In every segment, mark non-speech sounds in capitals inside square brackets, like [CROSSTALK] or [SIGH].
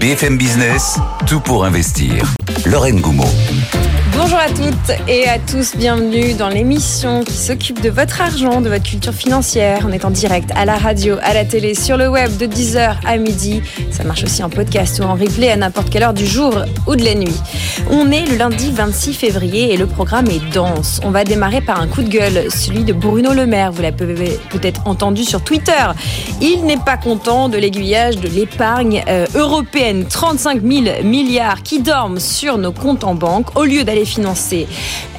BFM Business, tout pour investir. Lorraine Goumeau. Bonjour à toutes et à tous, bienvenue dans l'émission qui s'occupe de votre argent, de votre culture financière. On est en direct à la radio, à la télé, sur le web de 10h à midi. Ça marche aussi en podcast ou en replay à n'importe quelle heure du jour ou de la nuit. On est le lundi 26 février et le programme est dense. On va démarrer par un coup de gueule, celui de Bruno Le Maire. Vous l'avez peut-être entendu sur Twitter. Il n'est pas content de l'aiguillage de l'épargne euh, européenne. 35 000 milliards qui dorment sur nos comptes en banque au lieu d'aller financer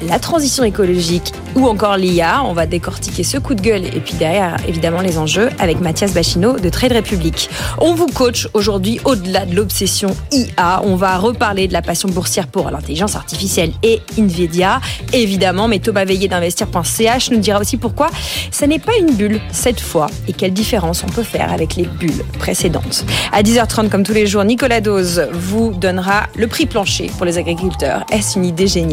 la transition écologique ou encore l'IA. On va décortiquer ce coup de gueule et puis derrière, évidemment, les enjeux avec Mathias Bachino de Trade Republic. On vous coach aujourd'hui au-delà de l'obsession IA. On va reparler de la passion boursière pour l'intelligence artificielle et Nvidia, évidemment. Mais Thomas Veillé d'investir.ch nous dira aussi pourquoi ça n'est pas une bulle cette fois et quelle différence on peut faire avec les bulles précédentes. À 10h30, comme tous les jours, Nicolas Dose vous donnera le prix plancher pour les agriculteurs. Est-ce une idée géniale?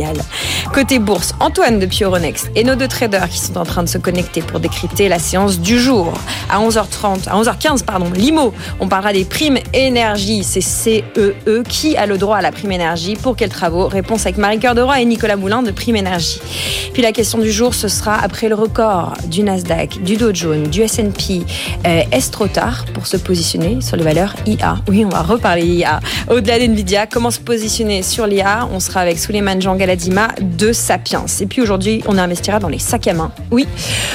Côté bourse, Antoine de Pyoronext et nos deux traders qui sont en train de se connecter pour décrypter la séance du jour. À 11h30, à 11h15, pardon, Limo, on parlera des primes énergie. C'est CEE e. qui a le droit à la prime énergie, pour quels travaux? Réponse avec Marie-Cœur de et Nicolas Moulin de Prime Énergie. Puis la question du jour, ce sera après le record du Nasdaq, du Dow Jones, du S&P. Euh, est-ce trop tard pour se positionner sur les valeurs IA Oui, on va reparler IA. Au-delà d'NVIDIA, comment se positionner sur l'IA On sera avec Souleymane Jean Galadima de Sapiens. Et puis aujourd'hui, on investira dans les sacs à main. Oui,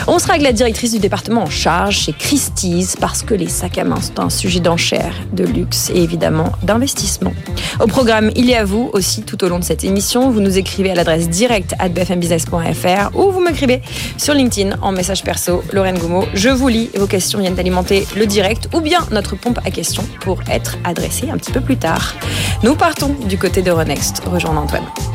on sera avec la directrice du département en charge chez Christie's parce que les sacs à main sont un sujet d'enchère, de luxe et évidemment d'investissement. Au programme, il y a vous aussi tout au long de cette émission. Vous nous écrivez à l'adresse directe at bfmbusiness.fr ou vous m'écrivez sur LinkedIn en message perso, Lorraine Goumeau. Je vous lis, vos questions viennent alimenter le direct ou bien notre pompe à questions pour être adressée un petit peu plus tard. Nous partons du côté de Renext, rejoindre Antoine.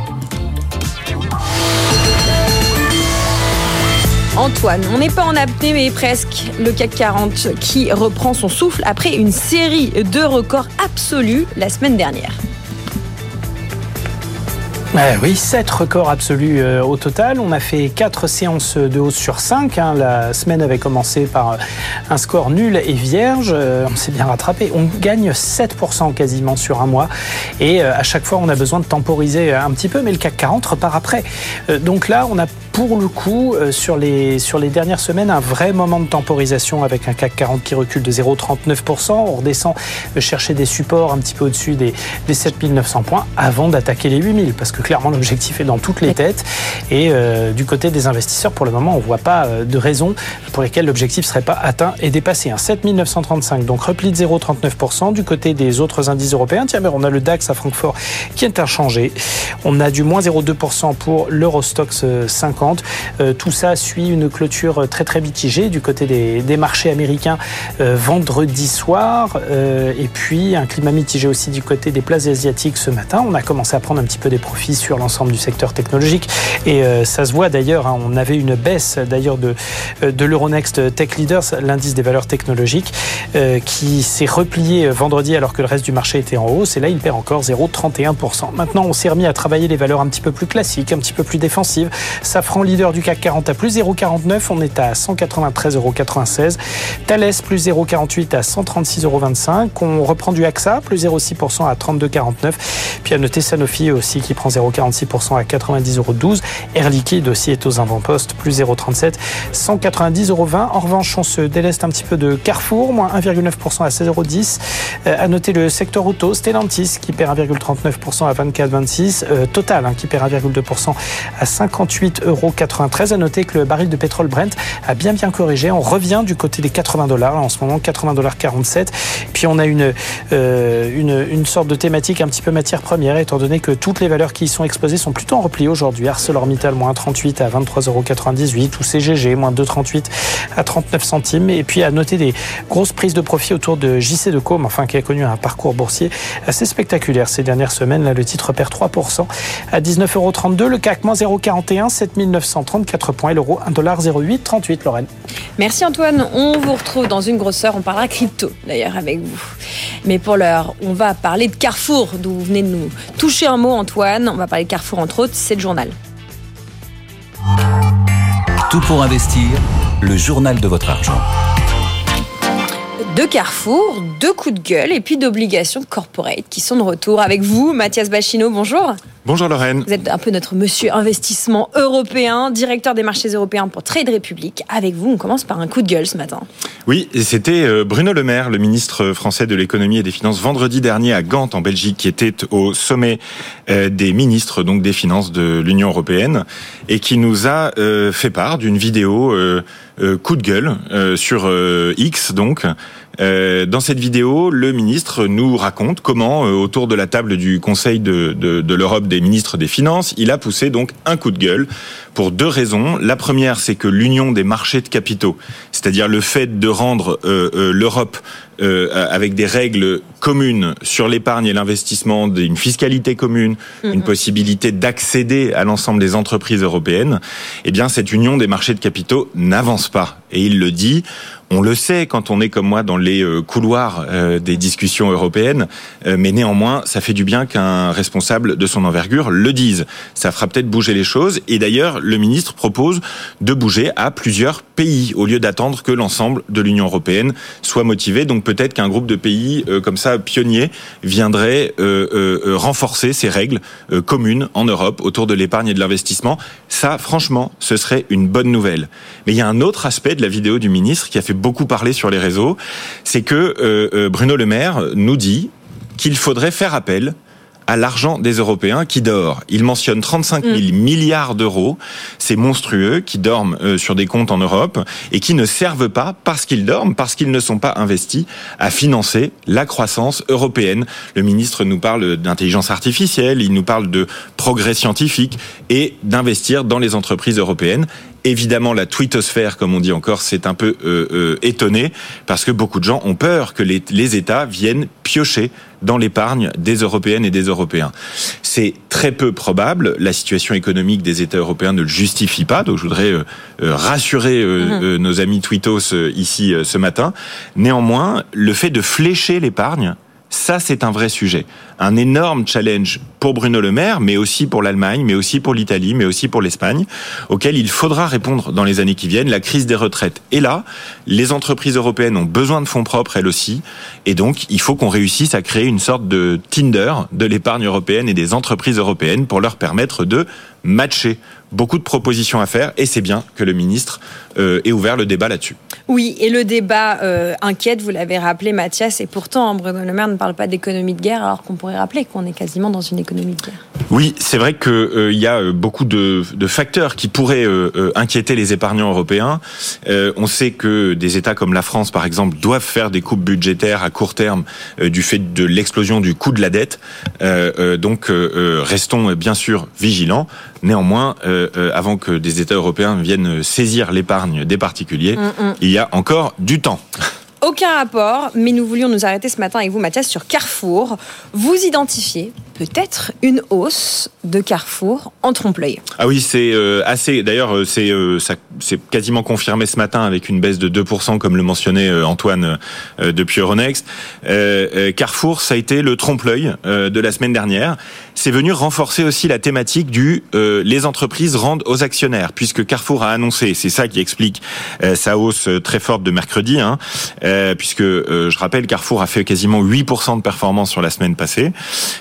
Antoine, on n'est pas en apnée mais presque le CAC 40 qui reprend son souffle après une série de records absolus la semaine dernière. oui, 7 records absolus euh, au total. On a fait 4 séances de hausse sur 5. Hein. La semaine avait commencé par euh, un score nul et vierge. Euh, on s'est bien rattrapé. On gagne 7% quasiment sur un mois. Et à chaque fois, on a besoin de temporiser un petit peu, mais le CAC 40 repart après. donc là, on a pour le coup, sur, les, sur les dernières semaines, un vrai moment de temporisation avec un CAC 40 qui recule de 0,39%. On redescend chercher des supports un petit peu au-dessus des, des 7900 points avant d'attaquer les 8000. Parce que clairement, [LAUGHS] l'objectif est dans toutes les têtes. Et euh, du côté des investisseurs, pour le moment, on ne voit pas euh, de raison pour lesquelles l'objectif ne serait pas atteint et dépassé. 7935, donc repli de 0,39%. Du côté des autres indices européens, tiens, mais on a le DAX à Francfort qui est inchangé. On a du moins 0,2% pour l'Eurostox 50. Euh, tout ça suit une clôture très très mitigée du côté des, marchés américains vendredi soir. et puis un climat mitigé aussi du côté des places asiatiques ce matin. On a commencé à prendre un petit peu des profits sur l'ensemble du secteur technologique. Et euh, ça se voit d'ailleurs, hein, on avait une baisse d'ailleurs de, euh, de l'Euronext Tech Leaders, l'indice des valeurs technologiques, euh, qui s'est replié vendredi alors que le reste du marché était en hausse. Et là, il perd encore 0,31%. Maintenant, on s'est remis à travailler les valeurs un petit peu plus classiques, un petit peu plus défensives. Safran, leader du CAC 40 à plus 0,49. On est à 193,96 euros. Thales, plus 0,48 à 136,25 On reprend du AXA, plus 0,6% à 32,49. Puis à noter Sanofi aussi qui prend 0,46% à 90,12 euros. Air Liquide aussi est aux avant-postes, plus 0,37, 190,20 euros. En revanche, on se déleste un petit peu de Carrefour, moins 1,9% à 16,10 euros. Euh, à noter le secteur auto, Stellantis qui perd 1,39% à 24,26. Euh, Total hein, qui perd 1,2% à 58,93 euros. À noter que le baril de pétrole Brent a bien bien corrigé. On revient du côté des 80 dollars en ce moment, 80 dollars 47. Puis on a une, euh, une, une sorte de thématique un petit peu matière première, étant donné que toutes les valeurs qui y sont exposées sont plutôt en repli aujourd'hui. ArcelorMittal, moins 38 à 23,98 euros ou CGG, moins 2,38 à 39 centimes. Et puis à noter des grosses prises de profit autour de JC de Com, enfin qui a connu un parcours boursier assez spectaculaire ces dernières semaines. Là, le titre perd 3% à 19,32 euros. Le CAC, moins 0,41, 7934 points. Et l'euro, 1,0838, Lorraine. Merci Antoine. On vous retrouve dans une grosse heure. On parlera crypto d'ailleurs avec vous. Mais pour l'heure, on va parler de Carrefour, d'où vous venez de nous toucher un mot, Antoine. On va parler de Carrefour, entre autres, c'est le journal. Tout pour investir, le journal de votre argent de Carrefour, deux coups de gueule et puis d'obligations corporate qui sont de retour avec vous. Mathias Bachino, bonjour. Bonjour Lorraine. Vous êtes un peu notre monsieur investissement européen, directeur des marchés européens pour Trade Republic. Avec vous, on commence par un coup de gueule ce matin. Oui, et c'était euh, Bruno Le Maire, le ministre français de l'économie et des finances, vendredi dernier à Gand en Belgique, qui était au sommet euh, des ministres donc des finances de l'Union européenne et qui nous a euh, fait part d'une vidéo coup de gueule sur X donc euh, dans cette vidéo, le ministre nous raconte comment, euh, autour de la table du Conseil de, de, de l'Europe des ministres des Finances, il a poussé donc un coup de gueule pour deux raisons. La première, c'est que l'union des marchés de capitaux, c'est-à-dire le fait de rendre euh, l'Europe avec des règles communes sur l'épargne et l'investissement, une fiscalité commune, une possibilité d'accéder à l'ensemble des entreprises européennes, eh bien cette union des marchés de capitaux n'avance pas. Et il le dit on le sait quand on est comme moi dans les euh, couloirs euh, des discussions européennes, euh, mais néanmoins, ça fait du bien qu'un responsable de son envergure le dise. Ça fera peut-être bouger les choses. Et d'ailleurs, le ministre propose de bouger à plusieurs au lieu d'attendre que l'ensemble de l'Union européenne soit motivé. Donc peut-être qu'un groupe de pays comme ça pionniers viendrait renforcer ces règles communes en Europe autour de l'épargne et de l'investissement. Ça, franchement, ce serait une bonne nouvelle. Mais il y a un autre aspect de la vidéo du ministre qui a fait beaucoup parlé sur les réseaux, c'est que euh, euh, Bruno Le Maire nous dit qu'il faudrait faire appel à l'argent des Européens qui dort. Il mentionne 35 000 mm. milliards d'euros, c'est monstrueux, qui dorment euh, sur des comptes en Europe et qui ne servent pas parce qu'ils dorment, parce qu'ils ne sont pas investis à financer la croissance européenne. Le ministre nous parle d'intelligence artificielle, il nous parle de progrès scientifique et d'investir dans les entreprises européennes. Évidemment, la twittosphère, comme on dit encore, c'est un peu euh, euh, étonné parce que beaucoup de gens ont peur que les, les États viennent piocher dans l'épargne des Européennes et des Européens. C'est très peu probable. La situation économique des États européens ne le justifie pas. Donc, je voudrais euh, rassurer mhm. nos amis twittos ici ce matin. Néanmoins, le fait de flécher l'épargne ça, c'est un vrai sujet. Un énorme challenge pour Bruno Le Maire, mais aussi pour l'Allemagne, mais aussi pour l'Italie, mais aussi pour l'Espagne, auquel il faudra répondre dans les années qui viennent. La crise des retraites est là. Les entreprises européennes ont besoin de fonds propres, elles aussi. Et donc, il faut qu'on réussisse à créer une sorte de Tinder de l'épargne européenne et des entreprises européennes pour leur permettre de matcher beaucoup de propositions à faire et c'est bien que le ministre euh, ait ouvert le débat là-dessus. Oui, et le débat euh, inquiète, vous l'avez rappelé Mathias, et pourtant Bruno Le Maire ne parle pas d'économie de guerre alors qu'on pourrait rappeler qu'on est quasiment dans une économie de guerre. Oui, c'est vrai qu'il euh, y a beaucoup de, de, facteurs qui pourraient inquiéter les épargnants européens. on sait que des États comme la France, par exemple, doivent faire des coupes budgétaires à court terme du fait de l'explosion du coût de la dette. donc restons bien sûr vigilants. Néanmoins, euh, euh, avant que des États européens viennent saisir l'épargne des particuliers, mm, mm. il y a encore du temps. Aucun rapport, mais nous voulions nous arrêter ce matin avec vous, Mathias, sur Carrefour. Vous identifiez peut-être une hausse de Carrefour en trompe-l'œil. Ah oui, c'est euh, assez. D'ailleurs, euh, c'est euh, c'est quasiment confirmé ce matin avec une baisse de 2%, comme le mentionnait Antoine depuis Euronext. Carrefour, ça a été le trompe-l'œil de la semaine dernière. C'est venu renforcer aussi la thématique du les entreprises rendent aux actionnaires, puisque Carrefour a annoncé, c'est ça qui explique sa hausse très forte de mercredi, hein, puisque je rappelle, Carrefour a fait quasiment 8% de performance sur la semaine passée,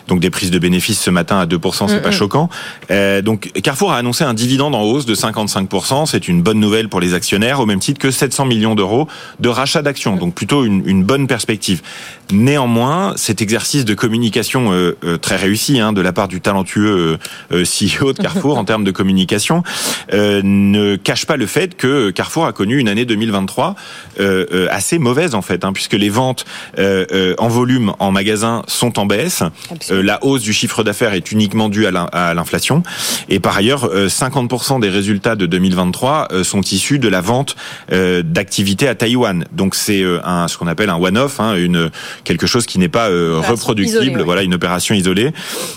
donc des prises de bénéfices ce matin à 2%, c'est pas choquant. Euh, donc Carrefour a annoncé un dividende en hausse de 55%, c'est une bonne nouvelle pour les actionnaires, au même titre que 700 millions d'euros de rachat d'actions, donc plutôt une, une, bonne perspective. Néanmoins, cet exercice de communication euh, euh, très réussi hein, de la part du talentueux euh, CEO de Carrefour [LAUGHS] en termes de communication ne cache pas le fait que Carrefour a connu une année 2023 assez mauvaise en fait, hein, puisque les ventes en volume en magasin sont en baisse, la hausse du chiffre d'affaires est uniquement due à l'inflation. Et par ailleurs, 50% euh, des résultats de 2023 euh, sont issus de la vente euh, d'activités à Taïwan. Donc c'est un ce qu'on appelle un one-off, hein, une quelque chose qui n'est pas reproductible. Voilà, une opération isolée.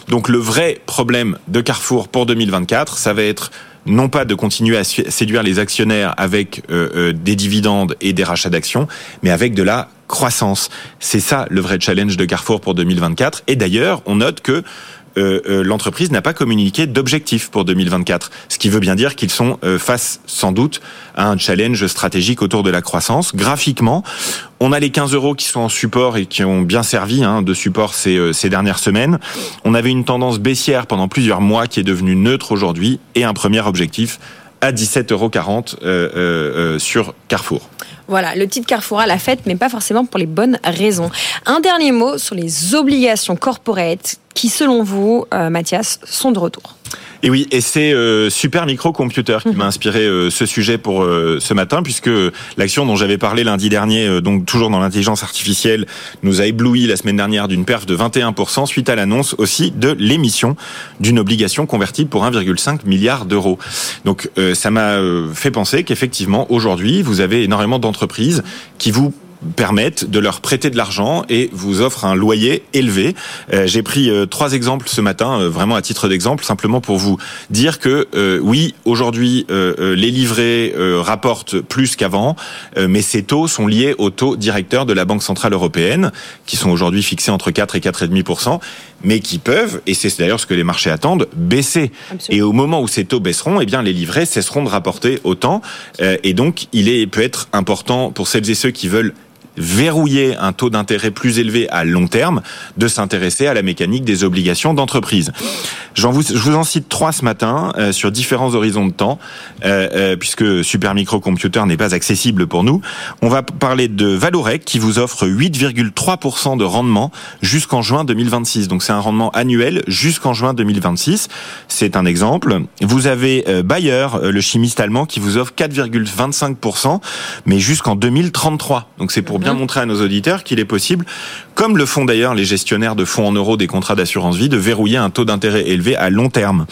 Donc le vrai problème de Carrefour pour 2024, ça va être non pas de continuer à séduire les actionnaires avec des dividendes et des rachats d'actions, mais avec de la croissance. C'est ça le vrai challenge de Carrefour pour 2024. Et d'ailleurs, on note que l'entreprise n'a pas communiqué d'objectif pour 2024, ce qui veut bien dire qu'ils sont face sans doute à un challenge stratégique autour de la croissance. Graphiquement, on a les 15 euros qui sont en support et qui ont bien servi hein, de support ces, ces dernières semaines. On avait une tendance baissière pendant plusieurs mois qui est devenue neutre aujourd'hui et un premier objectif à 17,40 euros euh, euh, sur Carrefour. Voilà, le titre Carrefour a la fête, mais pas forcément pour les bonnes raisons. Un dernier mot sur les obligations corporate qui, selon vous, euh, Mathias, sont de retour. Et oui, et c'est euh, Super Microcomputer qui m'a inspiré euh, ce sujet pour euh, ce matin, puisque l'action dont j'avais parlé lundi dernier, donc toujours dans l'intelligence artificielle, nous a ébloui la semaine dernière d'une perf de 21% suite à l'annonce aussi de l'émission d'une obligation convertible pour 1,5 milliard d'euros. Donc ça m'a fait penser qu'effectivement, aujourd'hui, vous avez énormément d'entreprises qui vous permettent de leur prêter de l'argent et vous offrent un loyer élevé. Euh, j'ai pris euh, trois exemples ce matin, euh, vraiment à titre d'exemple, simplement pour vous dire que oui, aujourd'hui, les livrets rapportent plus qu'avant, mais ces taux sont liés aux taux directeurs de la Banque centrale européenne, qui sont aujourd'hui fixés entre 4 et 4,5%, mais qui peuvent, et c'est d'ailleurs ce que les marchés attendent, baisser. Et au moment où ces taux baisseront, eh bien les livrets cesseront de rapporter autant, et donc il est peut être important pour celles et ceux qui veulent verrouiller un taux d'intérêt plus élevé à long terme, de s'intéresser à la mécanique des obligations d'entreprise. Je vous en cite trois ce matin euh, sur différents horizons de temps, euh, euh, puisque Super Microcomputer n'est pas accessible pour nous. On va parler de Valorec qui vous offre 8,3% de rendement jusqu'en juin 2026. Donc c'est un rendement annuel jusqu'en juin 2026. C'est un exemple. Vous avez Bayer, le chimiste allemand, qui vous offre 4,25%, mais jusqu'en 2033. Donc c'est pour bien montrer à nos auditeurs qu'il est possible, comme le font d'ailleurs les gestionnaires de fonds en euros des contrats d'assurance vie, de verrouiller un taux d'intérêt élevé à long terme.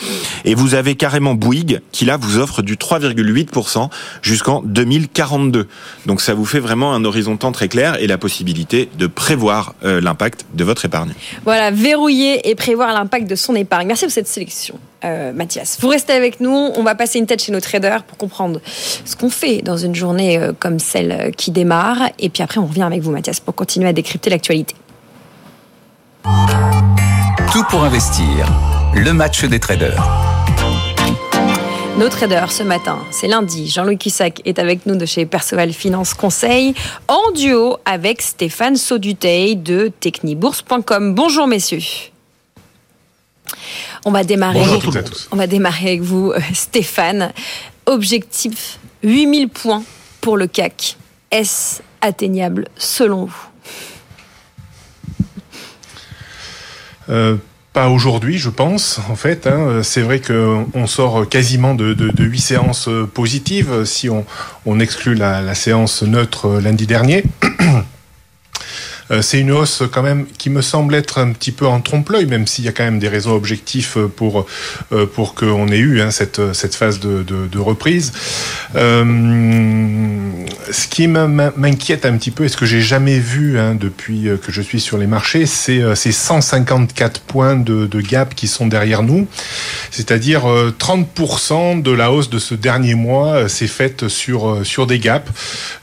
Et vous avez carrément Bouygues qui là vous offre du 3,8% jusqu'en 2042. Donc ça vous fait vraiment un horizon temps très clair et la possibilité de prévoir euh, l'impact de votre épargne. Voilà, verrouiller et prévoir l'impact de son épargne. Merci pour cette sélection. Euh, Mathias. Vous restez avec nous, on va passer une tête chez nos traders pour comprendre ce qu'on fait dans une journée euh, comme celle qui démarre. Et puis après, on revient avec vous, Mathias, pour continuer à décrypter l'actualité. Tout pour investir, le match des traders. Nos traders ce matin, c'est lundi. Jean-Louis Cussac est avec nous de chez Perceval Finance Conseil en duo avec Stéphane Sauduteil de technibourse.com. Bonjour messieurs. On va démarrer. On va démarrer avec vous, euh, Stéphane. Objectif 8000 points pour le CAC. Est-ce atteignable selon vous? Euh, pas aujourd'hui, je pense. En fait, hein. c'est vrai qu'on sort quasiment de, huit séances positives si on, exclut la séance neutre lundi dernier. [CLEARS THROAT] Euh, c'est une hausse quand même qui me semble être un petit peu en trompe-l'œil, même s'il y a quand même des raisons objectifs pour euh, pour qu'on ait eu hein, cette cette phase de, de, reprise. Euh, ce qui m'inquiète un petit peu, et ce que j'ai jamais vu hein, depuis que je suis sur les marchés, c'est ces 154 points de, de gap qui sont derrière nous, c'est-à-dire 30% de la hausse de ce dernier mois s'est faite sur sur des gaps.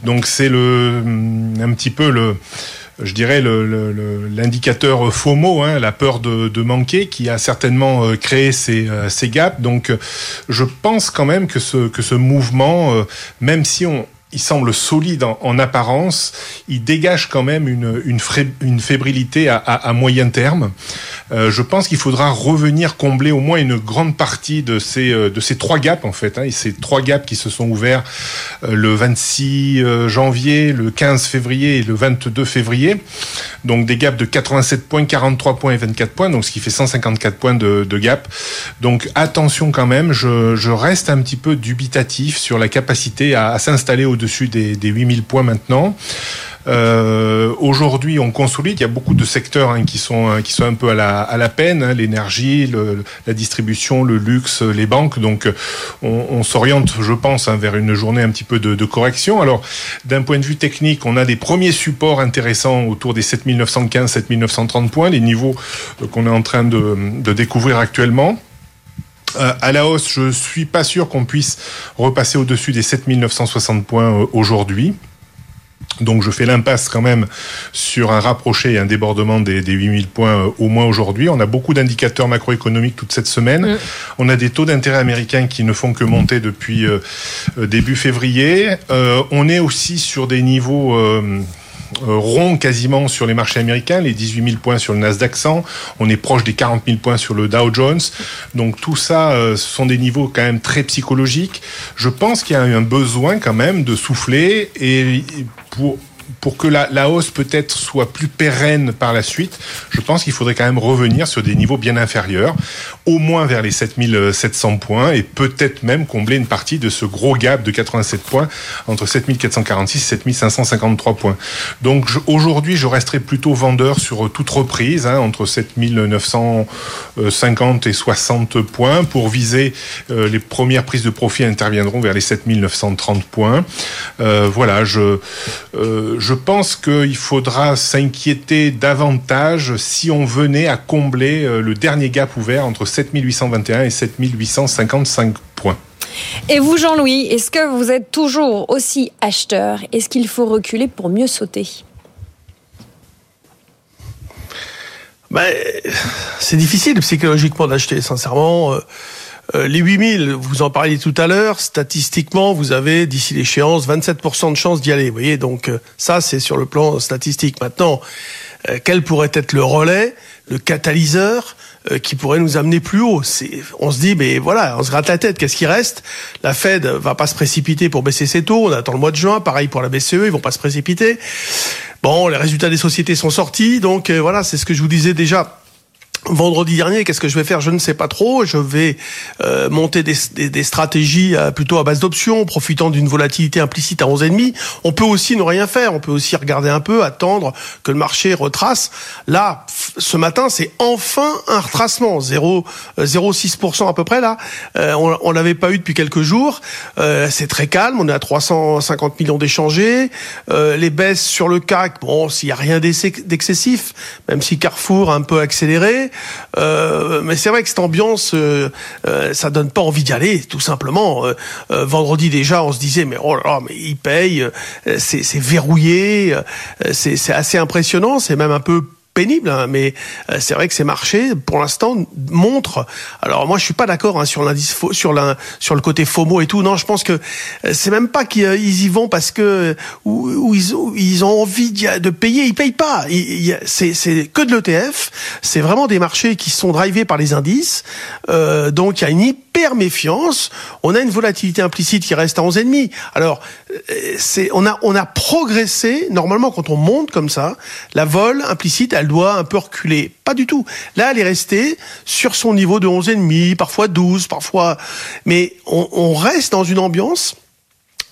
Donc c'est le un petit peu le je dirais, l'indicateur le, FOMO, hein, la peur de, de, manquer, qui a certainement euh, créé ces, euh, ces gaps. Donc, je pense quand même que ce, que ce mouvement, euh, même si on, il semble solide en, apparence, il dégage quand même une, une, fébrilité à, à, moyen terme. Euh, je pense qu'il faudra revenir combler au moins une grande partie de ces, euh, de ces trois gaps en fait. Hein, ces trois gaps qui se sont ouverts euh, le 26 janvier, le 15 février et le 22 février. Donc des gaps de 87 points, 43 points et 24 points, donc ce qui fait 154 points de, gap. Donc attention quand même, je, reste un petit peu dubitatif sur la capacité à, s'installer au au-dessus des, des 8000 points maintenant. Euh, Aujourd'hui, on consolide. Il y a beaucoup de secteurs hein, qui sont hein, qui sont un peu à la, peine. Hein, L'énergie, la distribution, le luxe, les banques. Donc, on, on s'oriente, je pense, hein, vers une journée un petit peu de, correction. Alors, d'un point de vue technique, on a des premiers supports intéressants autour des 7915, 7930 points, les niveaux euh, qu'on est en train de, découvrir actuellement. Euh, à la hausse, je suis pas sûr qu'on puisse repasser au-dessus des 7960 points euh, aujourd'hui. Donc je fais l'impasse quand même sur un rapproché et un débordement des, des 8000 points euh, au moins aujourd'hui. On a beaucoup d'indicateurs macroéconomiques toute cette semaine. Mm. On a des taux d'intérêt américains qui ne font que monter depuis euh, euh, début février. on est aussi sur des niveaux euh, rond quasiment sur les marchés américains, les 18 000 points sur le Nasdaq 100, on est proche des 40 000 points sur le Dow Jones. Donc tout ça, euh, ce sont des niveaux quand même très psychologiques. Je pense qu'il y a un besoin quand même de souffler et pour pour que la, hausse peut-être soit plus pérenne par la suite, je pense qu'il faudrait quand même revenir sur des niveaux bien inférieurs, au moins vers les 7700 points et peut-être même combler une partie de ce gros gap de 87 points entre 7446 et 7553 points. Donc aujourd'hui, je resterai plutôt vendeur sur toute reprise, hein, entre 7950 et 60 points pour viser euh, les premières prises de profit interviendront vers les 7930 points. Euh, voilà, je, euh, je pense qu'il faudra s'inquiéter davantage si on venait à combler euh, le dernier gap ouvert entre 7821 et 7855 points. Et vous, Jean-Louis, est-ce que vous êtes toujours aussi acheteur? Est-ce qu'il faut reculer pour mieux sauter? Ben, C'est difficile psychologiquement d'acheter, sincèrement. Euh, euh, les 8000, vous en parliez tout à l'heure, statistiquement, vous avez d'ici l'échéance 27% de chances d'y aller. Vous voyez, donc euh, ça, c'est sur le plan statistique. Maintenant, euh, quel pourrait être le relais, le catalyseur qui pourrait nous amener plus haut? On se dit, mais voilà, on se gratte la tête. Qu'est-ce qui reste? La Fed va pas se précipiter pour baisser ses taux. On attend le mois de juin. Pareil pour la BCE, ils vont pas se précipiter. Bon, les résultats des sociétés sont sortis, donc voilà, c'est ce que je vous disais déjà Vendredi dernier, qu'est-ce que je vais faire? Je ne sais pas trop. Je vais euh, monter des, des, stratégies euh, plutôt à base d'options, profitant d'une volatilité implicite à 11,5. On peut aussi ne rien faire. On peut aussi regarder un peu, attendre que le marché retrace. Là, ce matin, c'est enfin un retracement, 0,6% euh, à peu près là. on, on l'avait pas eu depuis quelques jours. c'est très calme. On est à 350 millions d'échangés. les baisses sur le CAC, bon, s'il y a rien d'excessif, même si Carrefour a un peu accéléré. Euh, mais c'est vrai que cette ambiance, euh, euh, ça donne pas envie d'y aller, tout simplement. vendredi déjà, on se disait mais oh là là, mais ils payent, c'est verrouillé, c'est assez impressionnant, c'est même un peu pénible, hein, mais euh, c'est vrai que ces marchés, pour l'instant, montrent. Alors moi, je suis pas d'accord hein, sur l'indice, sur sur le côté FOMO et tout. Non, je pense que euh, c'est même pas qu'ils euh, y vont parce que ou, ils, ont, envie de payer, ils payent pas. C'est que de l'ETF. C'est vraiment des marchés qui sont drivés par les indices. Donc il y a une hyper méfiance. On a une volatilité implicite qui reste à 11,5. Alors c'est on on a progressé. Normalement, quand on monte comme ça, la vol implicite, elle doit un peu reculer. Pas du tout. Là, elle est restée sur son niveau de 11,5, parfois 12, parfois... Mais on, on reste dans une ambiance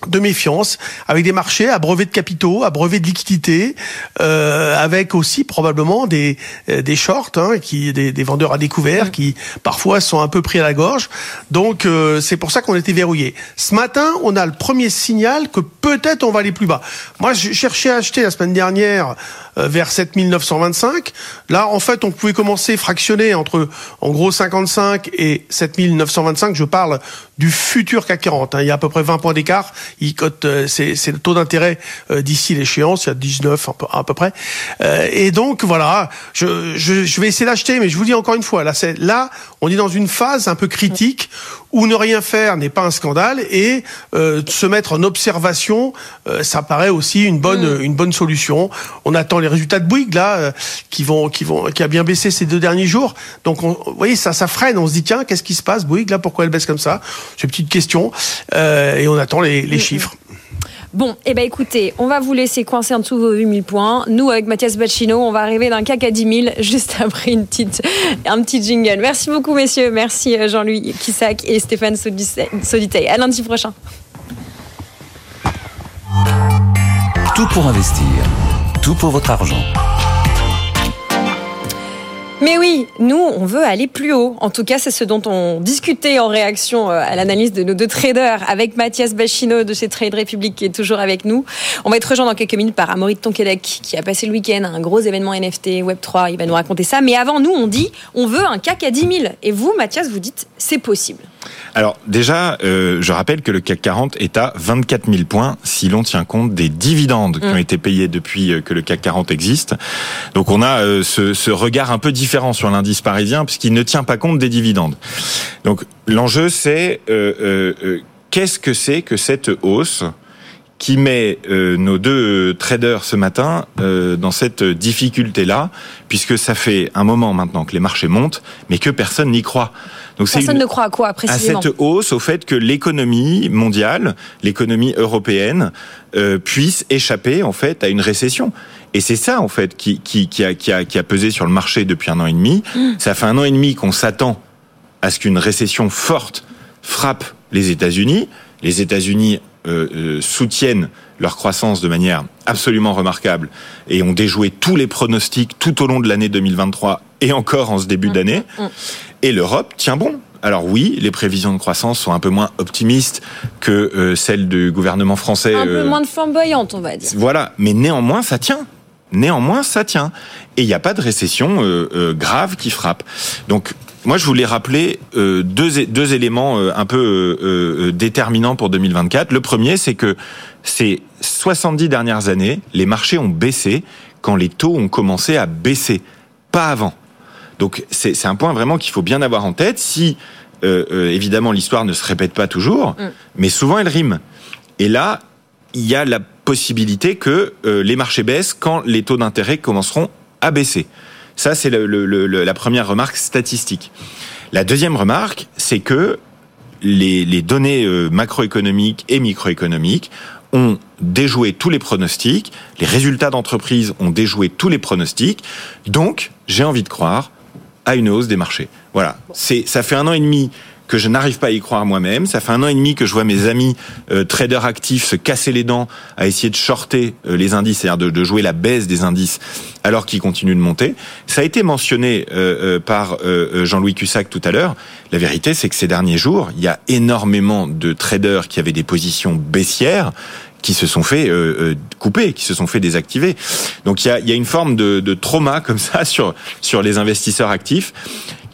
de méfiance, avec des marchés à brevet de capitaux, à brevet de liquidité, euh, avec aussi probablement des euh, des shorts, hein, qui des, des, vendeurs à découvert, qui parfois sont un peu pris à la gorge. Donc euh, c'est pour ça qu'on était verrouillé. Ce matin, on a le premier signal que peut-être on va aller plus bas. Moi, je cherchais à acheter la semaine dernière euh, vers 7925. Là, en fait, on pouvait commencer fractionner entre en gros 55 et 7925. Je parle du futur CAC 40. Hein. Il y a à peu près 20 points d'écart il cote, euh, c'est, le taux d'intérêt euh, d'ici l'échéance, il y a 19 à peu près. Euh, et donc voilà, je, je, je vais essayer d'acheter, mais je vous dis encore une fois, là, là, on est dans une phase un peu critique où ne rien faire n'est pas un scandale et euh, se mettre en observation, ça paraît aussi une bonne, mm. une bonne solution. On attend les résultats de Bouygues là, qui vont, qui vont, qui a bien baissé ces deux derniers jours. Donc, on, vous voyez, ça, ça freine. On se dit tiens, qu'est-ce qui se passe, Bouygues là Pourquoi elle baisse comme ça? C'est une petite question. et on attend les, les chiffres. Bon, eh ben écoutez, on va vous laisser coincer en dessous vos 8000 points. Nous, avec Mathias Bacchino, on va arriver d'un CAC à 10 000 juste après une un petit jingle. Merci beaucoup, messieurs. Merci euh, Jean-Louis Kissac et Stéphane Soditey. À lundi prochain. Tout pour investir. Tout pour votre argent. Mais oui, nous, on veut aller plus haut. En tout cas, c'est ce dont on discutait en réaction euh, à l'analyse de nos deux traders avec Mathias Bachino de chez Trade Republic qui est toujours avec nous. On va être rejoint dans quelques minutes par Amaury Tonquedec qui a passé le week-end à un gros événement NFT Web3. Il va nous raconter ça. Mais avant, nous, on dit on veut un CAC à 10 000. Et vous, Mathias, vous dites c'est possible. Alors déjà, euh, je rappelle que le CAC 40 est à 24 000 points si l'on tient compte des dividendes qui ont mm. été payés depuis euh, que le CAC 40 existe. Donc on a euh, ce, ce, regard un peu différent sur l'indice parisien puisqu'il ne tient pas compte des dividendes. Donc l'enjeu c'est qu'est-ce que c'est que cette hausse qui met euh, nos deux traders ce matin euh, dans cette difficulté-là, puisque ça fait un moment maintenant que les marchés montent, mais que personne n'y croit. Donc personne ne croit à quoi précisément À cette hausse, au fait que l'économie mondiale, l'économie européenne, euh, puisse échapper en fait à une récession. Et c'est ça en fait qui, qui, qui, a, qui, a, qui a pesé sur le marché depuis un an et demi. Mmh. Ça fait un an et demi qu'on s'attend à ce qu'une récession forte frappe les États-Unis. Les États-Unis euh, euh, soutiennent leur croissance de manière absolument remarquable et ont déjoué tous les pronostics tout au long de l'année 2023 et encore en ce début mmh, d'année. Mmh, mmh. Et l'Europe tient bon. Alors oui, les prévisions de croissance sont un peu moins optimistes que euh, celles du gouvernement français. Un peu moins de flamboyantes, on va dire. Voilà, mais néanmoins, ça tient. Néanmoins, ça tient. Et il n'y a pas de récession grave qui frappe. Donc, moi, je voulais rappeler euh, deux, deux éléments euh, un peu euh, déterminants pour 2024. Le premier, c'est que ces 70 dernières années, les marchés ont baissé quand les taux ont commencé à baisser, pas avant. Donc c'est un point vraiment qu'il faut bien avoir en tête. Si évidemment l'histoire ne se répète pas toujours, mm. mais souvent elle rime. Et là, il y a la possibilité que les marchés baissent quand les taux d'intérêt commenceront à baisser. Ça, c'est la première remarque statistique. La deuxième remarque, c'est que les, données euh, macroéconomiques et microéconomiques ont déjoué tous les pronostics, les résultats d'entreprise ont déjoué tous les pronostics, donc j'ai envie de croire à une hausse des marchés. Voilà, c'est ça fait un an et demi que je n'arrive pas à y croire moi-même. Ça fait un an et demi que je vois mes amis euh, traders actifs se casser les dents à essayer de shorter euh, les indices, c'est-à-dire de, jouer la baisse des indices alors qu'ils continuent de monter. Ça a été mentionné euh, par Jean-Louis Cussac tout à l'heure. La vérité, c'est que ces derniers jours, il y a énormément de traders qui avaient des positions baissières qui se sont fait couper, qui se sont fait désactiver. Donc il y a, y a une forme de, de trauma comme ça [LAUGHS] sur sur les investisseurs actifs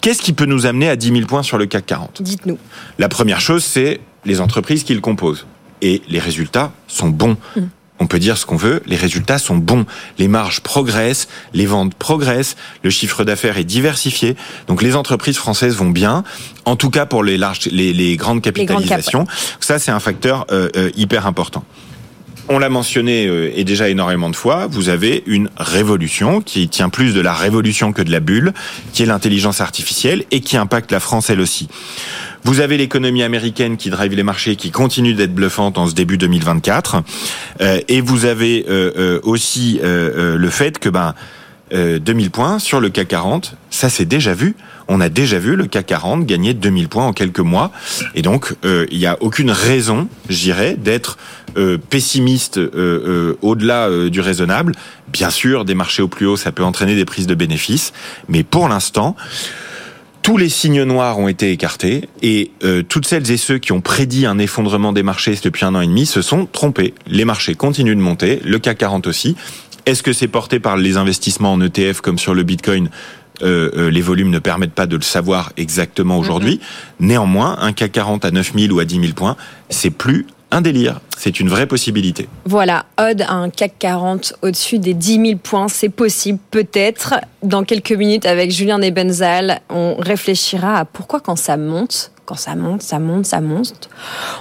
Qu'est-ce qui peut nous amener à 10 000 points sur le CAC 40 Dites-nous. La première chose, c'est les entreprises qui le composent. Et les résultats sont bons. Hmm. On peut dire ce qu'on veut, les résultats sont bons. Les marges progressent, les ventes progressent, le chiffre d'affaires est diversifié. Donc les entreprises françaises vont bien, en tout cas pour les, larges, les, grandes capitalisations. Ça, c'est un facteur euh, euh, hyper important on l'a mentionné euh, et déjà énormément de fois, vous avez une révolution qui tient plus de la révolution que de la bulle, qui est l'intelligence artificielle et qui impacte la France elle aussi. Vous avez l'économie américaine qui drive les marchés, qui continue d'être bluffante en ce début 2024, euh, et vous avez euh, aussi le fait que ben 2000 points sur le CAC 40, ça c'est déjà vu on a déjà vu le CAC 40 gagner 2000 points en quelques mois. Et donc, euh, il n'y a aucune raison, j'irais, d'être euh, pessimiste euh, au-delà du raisonnable. Bien sûr, des marchés au plus haut, ça peut entraîner des prises de bénéfices. Mais pour l'instant, tous les signes noirs ont été écartés et toutes celles et ceux qui ont prédit un effondrement des marchés depuis un an et demi se sont trompés. Les marchés continuent de monter, le CAC 40 aussi. Est-ce que c'est porté par les investissements en ETF comme sur le Bitcoin euh, euh, les volumes ne permettent pas de le savoir exactement aujourd'hui. Mm-hmm. Néanmoins, un CAC 40 à 9000 ou à 10 000 points, c'est plus un délire. C'est une vraie possibilité. Voilà, Odd un CAC 40 au-dessus des 10 000 points, c'est possible peut-être. Dans quelques minutes, avec Julien Nebenzal, on réfléchira à pourquoi quand ça monte, ça monte, ça monte, ça monte,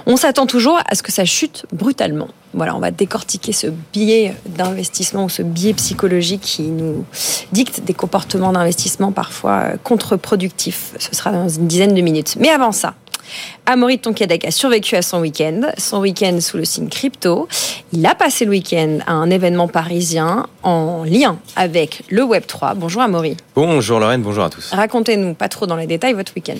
on s'attend toujours à ce que ça chute brutalement. Voilà, on va décortiquer ce biais d'investissement ou ce biais psychologique qui nous dicte des comportements d'investissement parfois contre-productifs. Ce sera dans une dizaine de minutes. Mais avant ça, Amaury Tonquédec a survécu à son week-end, son week-end sous le signe crypto. Il a passé le week-end à un événement parisien en lien avec le Web3. Bonjour Amaury. Bonjour Lorraine, bonjour à tous. Racontez-nous, pas trop dans les détails, votre week-end.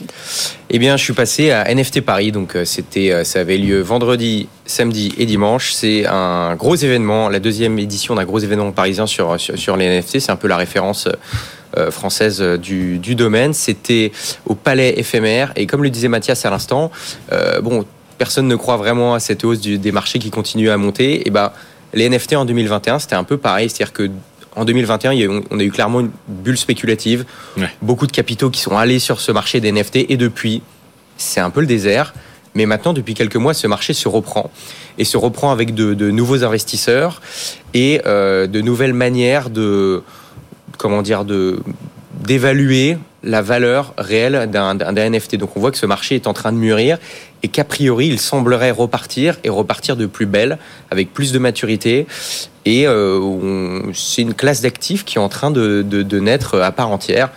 Eh bien, je suis passé à NFT Paris, donc euh, c'était, euh, ça avait lieu vendredi, samedi et dimanche. C'est un gros événement, la deuxième édition d'un gros événement parisien sur, sur, sur les NFT. C'est un peu la référence euh, française euh, du, domaine. C'était au Palais éphémère. Et comme le disait Mathias à l'instant, euh, bon, personne ne croit vraiment à cette hausse des marchés qui continuent à monter. Et ben, les NFT en 2021, c'était un peu pareil. C'est-à-dire que en 2021, on a eu clairement une bulle spéculative. Beaucoup de capitaux qui sont allés sur ce marché des NFT. Et depuis, c'est un peu le désert. Mais maintenant, depuis quelques mois, ce marché se reprend et se reprend avec de, nouveaux investisseurs et euh, de nouvelles manières de comment dire d'évaluer la valeur réelle d'un NFT. Donc on voit que ce marché est en train de mûrir et qu'a priori il semblerait repartir et repartir de plus belle, avec plus de maturité. Et euh, c'est une classe d'actifs qui est en train de naître à part entière,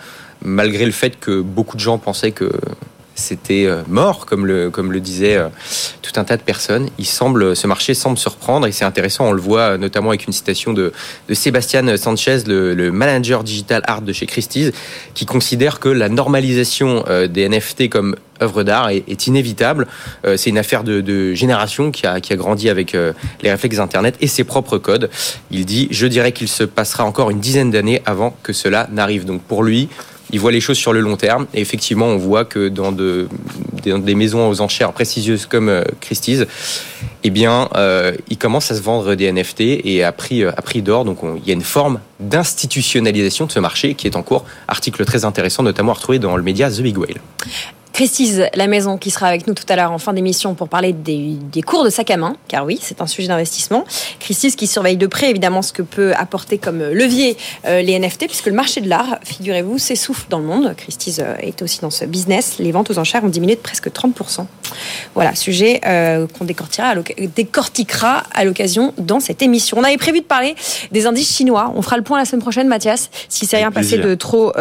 malgré le fait que beaucoup de gens pensaient que c'était euh, mort, comme le, comme le disait euh, tout un tas de personnes. Il semble, ce marché semble se reprendre et c'est intéressant. On le voit euh, notamment avec une citation de, de Sébastien Sanchez, le, manager digital art de chez Christie's, qui considère que la normalisation des NFT comme œuvre d'art est, inévitable. c'est une affaire de, génération qui a, qui a grandi avec les réflexes Internet et ses propres codes. Il dit, je dirais qu'il se passera encore une dizaine d'années avant que cela n'arrive. Donc pour lui, il voit les choses sur le long terme. Et effectivement, on voit que dans, de, des maisons aux enchères prestigieuses comme euh, Christie's, eh bien, euh, il commence à se vendre des NFT et à prix, euh, à prix d'or. Donc, il y a une forme d'institutionnalisation de ce marché qui est en cours. Article très intéressant, notamment à retrouver dans le média The Big Whale. Christie's, la maison, qui sera avec nous tout à l'heure en fin d'émission pour parler des, cours de sac à main, car oui, c'est un sujet d'investissement. Christie's qui surveille de près évidemment ce que peut apporter comme levier euh, les NFT, puisque le marché de l'art, figurez-vous, s'essouffle dans le monde. Christie's euh, est aussi dans ce business. Les ventes aux enchères ont diminué de presque 30%. Voilà, sujet euh, qu'on décortiquera à l'occasion dans cette émission. On avait prévu de parler des indices chinois. On fera le point la semaine prochaine, Mathias, si c'est rien passé de trop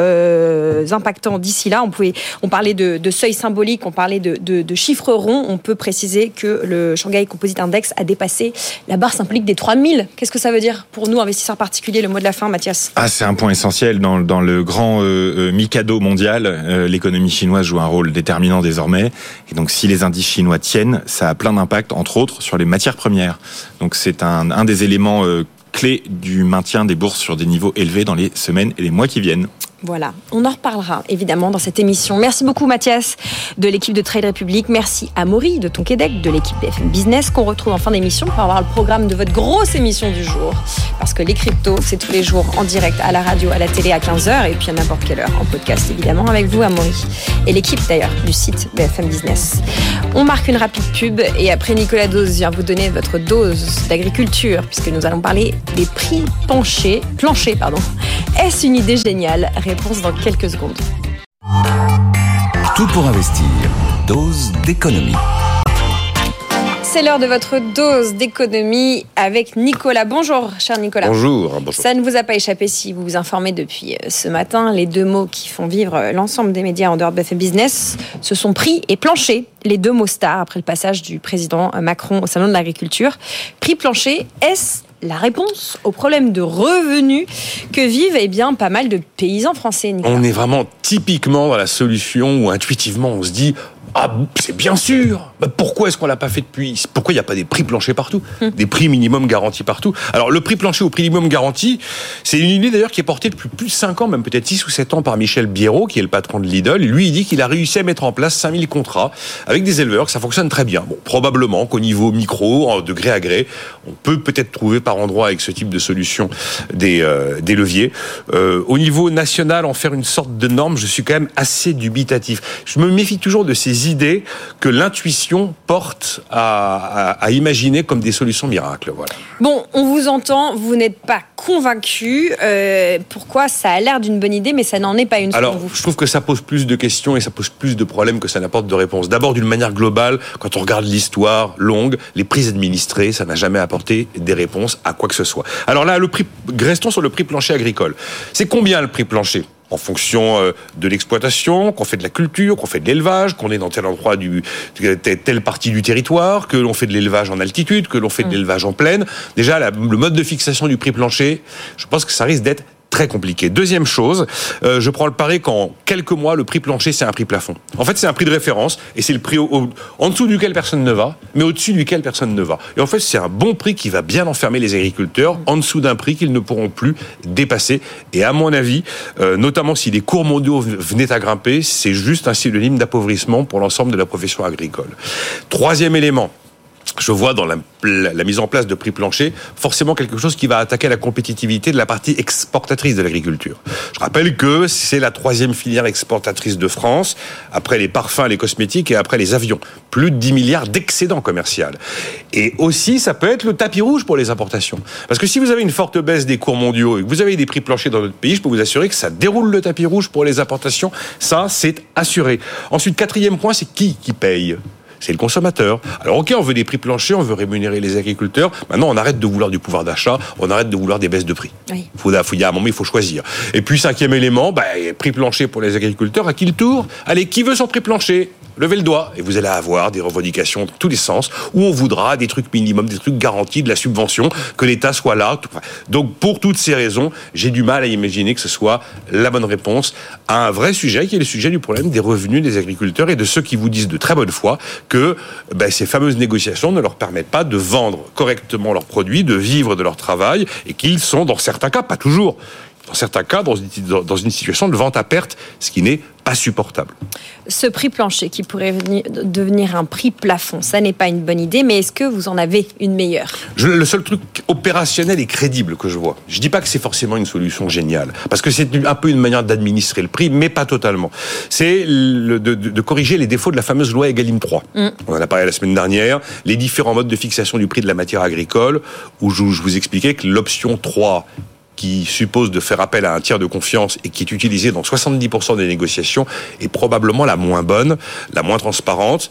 impactant d'ici là. On pouvait, on parlait de, de symbolique, on parlait de, chiffres ronds, on peut préciser que le Shanghai Composite Index a dépassé la barre symbolique des 3000. Qu'est-ce que ça veut dire pour nous, investisseurs particuliers, le mot de la fin, Mathias ah, C'est un point essentiel dans, le grand euh, euh, Mikado mondial. Euh, l'économie chinoise joue un rôle déterminant désormais. Et donc si les indices chinois tiennent, ça a plein d'impact, entre autres, sur les matières premières. Donc c'est un, un des éléments clés du maintien des bourses sur des niveaux élevés dans les semaines et les mois qui viennent. Voilà, on en reparlera évidemment dans cette émission. Merci beaucoup Mathias de l'équipe de Trade Republic. Merci à Maury de Tonquédec, de l'équipe BFM Business qu'on retrouve en fin d'émission pour avoir le programme de votre grosse émission du jour. Parce que les cryptos, c'est tous les jours en direct à la radio, à la télé à 15h et puis à n'importe quelle heure en podcast évidemment avec vous à Maury. Et l'équipe d'ailleurs du site BFM Business. On marque une rapide pub et après Nicolas Dose vient vous donner votre dose d'agriculture puisque nous allons parler des prix penchés, planchers. Pardon. Est-ce une idée géniale Réponse dans quelques secondes. Tout pour investir. Dose d'économie. C'est l'heure de votre dose d'économie avec Nicolas. Bonjour, cher Nicolas. Bonjour, Ça ne vous a pas échappé si vous vous informez depuis euh, ce matin. Les deux mots qui font vivre euh, l'ensemble des médias en dehors de BFM Business, ce sont prix et plancher. Les deux mots stars après le passage du président Macron au Salon de l'Agriculture. Prix plancher, est-ce la réponse au problème de revenus que vivent eh bien, pas mal de paysans français. On est vraiment typiquement dans la solution où intuitivement on se dit ah, c'est bien sûr. Bah, pourquoi est-ce qu'on l'a pas fait depuis Pourquoi il n'y a pas des prix planchers partout? Hum. Des prix minimum garantis partout Alors, le prix plancher au prix minimum garanti, c'est une idée d'ailleurs qui est portée depuis plus de 5 ans, même peut-être 6 ou 7 ans par Michel Biérot, qui est le patron de Lidl. Lui, il dit qu'il a réussi à mettre en place 5000 contrats avec des éleveurs, que ça fonctionne très bien. Bon, probablement qu'au niveau micro, de gré à gré, on peut peut-être trouver par endroit avec ce type de solution des, euh, des leviers. Euh, au niveau national, en faire une sorte de norme, je suis quand même assez dubitatif. Je me méfie toujours de ces idées que l'intuition porte à, imaginer comme des solutions miracles. Voilà. Bon, on vous entend, vous n'êtes pas convaincu. Euh, pourquoi ça a l'air d'une bonne idée, mais ça n'en est pas une Alors, vous? je trouve que ça pose plus de questions et ça pose plus de problèmes que ça n'apporte de réponses. D'abord, d'une manière globale, quand on regarde l'histoire longue, les prises administrées, ça n'a jamais apporté des réponses à quoi que ce soit. Alors là, le prix, restons sur le prix plancher agricole. C'est combien le prix plancher? En fonction euh, de l'exploitation, qu'on fait de la culture, qu'on fait de l'élevage, qu'on est dans tel endroit du telle partie du territoire, que l'on fait de l'élevage en altitude, que l'on fait de mm. l'élevage en plaine. Déjà, le mode de fixation du prix plancher, je pense que ça risque d'être très compliqué. Deuxième chose, euh, je prends le pari qu'en quelques mois, le prix plancher, c'est un prix plafond. En fait, c'est un prix de référence et c'est le prix en dessous duquel personne ne va, mais au-dessus duquel personne ne va. Et en fait, c'est un bon prix qui va bien enfermer les agriculteurs en dessous d'un prix qu'ils ne pourront plus dépasser. Et à mon avis, euh, notamment si les cours mondiaux venaient à grimper, c'est juste un synonyme d'appauvrissement pour l'ensemble de la profession agricole. Troisième élément, je vois dans la, mise en place de prix plancher forcément quelque chose qui va attaquer la compétitivité de la partie exportatrice de l'agriculture. Je rappelle que c'est la troisième filière exportatrice de France, après les parfums, les cosmétiques et après les avions. Plus de 10 milliards d'excédents commerciaux. Et aussi, ça peut être le tapis rouge pour les importations. Parce que si vous avez une forte baisse des cours mondiaux et que vous avez des prix planchers dans notre pays, je peux vous assurer que ça déroule le tapis rouge pour les importations. Ça, c'est assuré. Ensuite, quatrième point, c'est qui qui paye? C'est le consommateur. Alors ok, on veut des prix planchers, on veut rémunérer les agriculteurs. Maintenant, on arrête de vouloir du pouvoir d'achat, on arrête de vouloir des baisses de prix. Il faut, il y a un moment, il faut choisir. Et puis cinquième élément, bah, prix plancher pour les agriculteurs. À qui le tour? Allez, qui veut son prix plancher? Levez le doigt et vous allez avoir des revendications dans tous les sens où on voudra des trucs minimums, des trucs garantis, de la subvention, que l'État soit là. Donc pour toutes ces raisons, j'ai du mal à imaginer que ce soit la bonne réponse à un vrai sujet qui est le sujet du problème des revenus des agriculteurs et de ceux qui vous disent de très bonne foi que ben, ces fameuses négociations ne leur permettent pas de vendre correctement leurs produits, de vivre de leur travail et qu'ils sont dans certains cas, pas toujours, dans certains cas, dans une, situation de vente à perte, ce qui n'est pas supportable. Ce prix plancher qui pourrait devenir un prix plafond, ça n'est pas une bonne idée, mais est-ce que vous en avez une meilleure? Le seul truc opérationnel et crédible que je vois, je ne dis pas que c'est forcément une solution géniale, parce que c'est un peu une manière d'administrer le prix, mais pas totalement. C'est de, corriger les défauts de la fameuse loi Egalim 3. Mm. On en a parlé la semaine dernière, les différents modes de fixation du prix de la matière agricole, où je, je vous expliquais que l'option 3 qui suppose de faire appel à un tiers de confiance et qui est utilisé dans 70% des négociations est probablement la moins bonne, la moins transparente.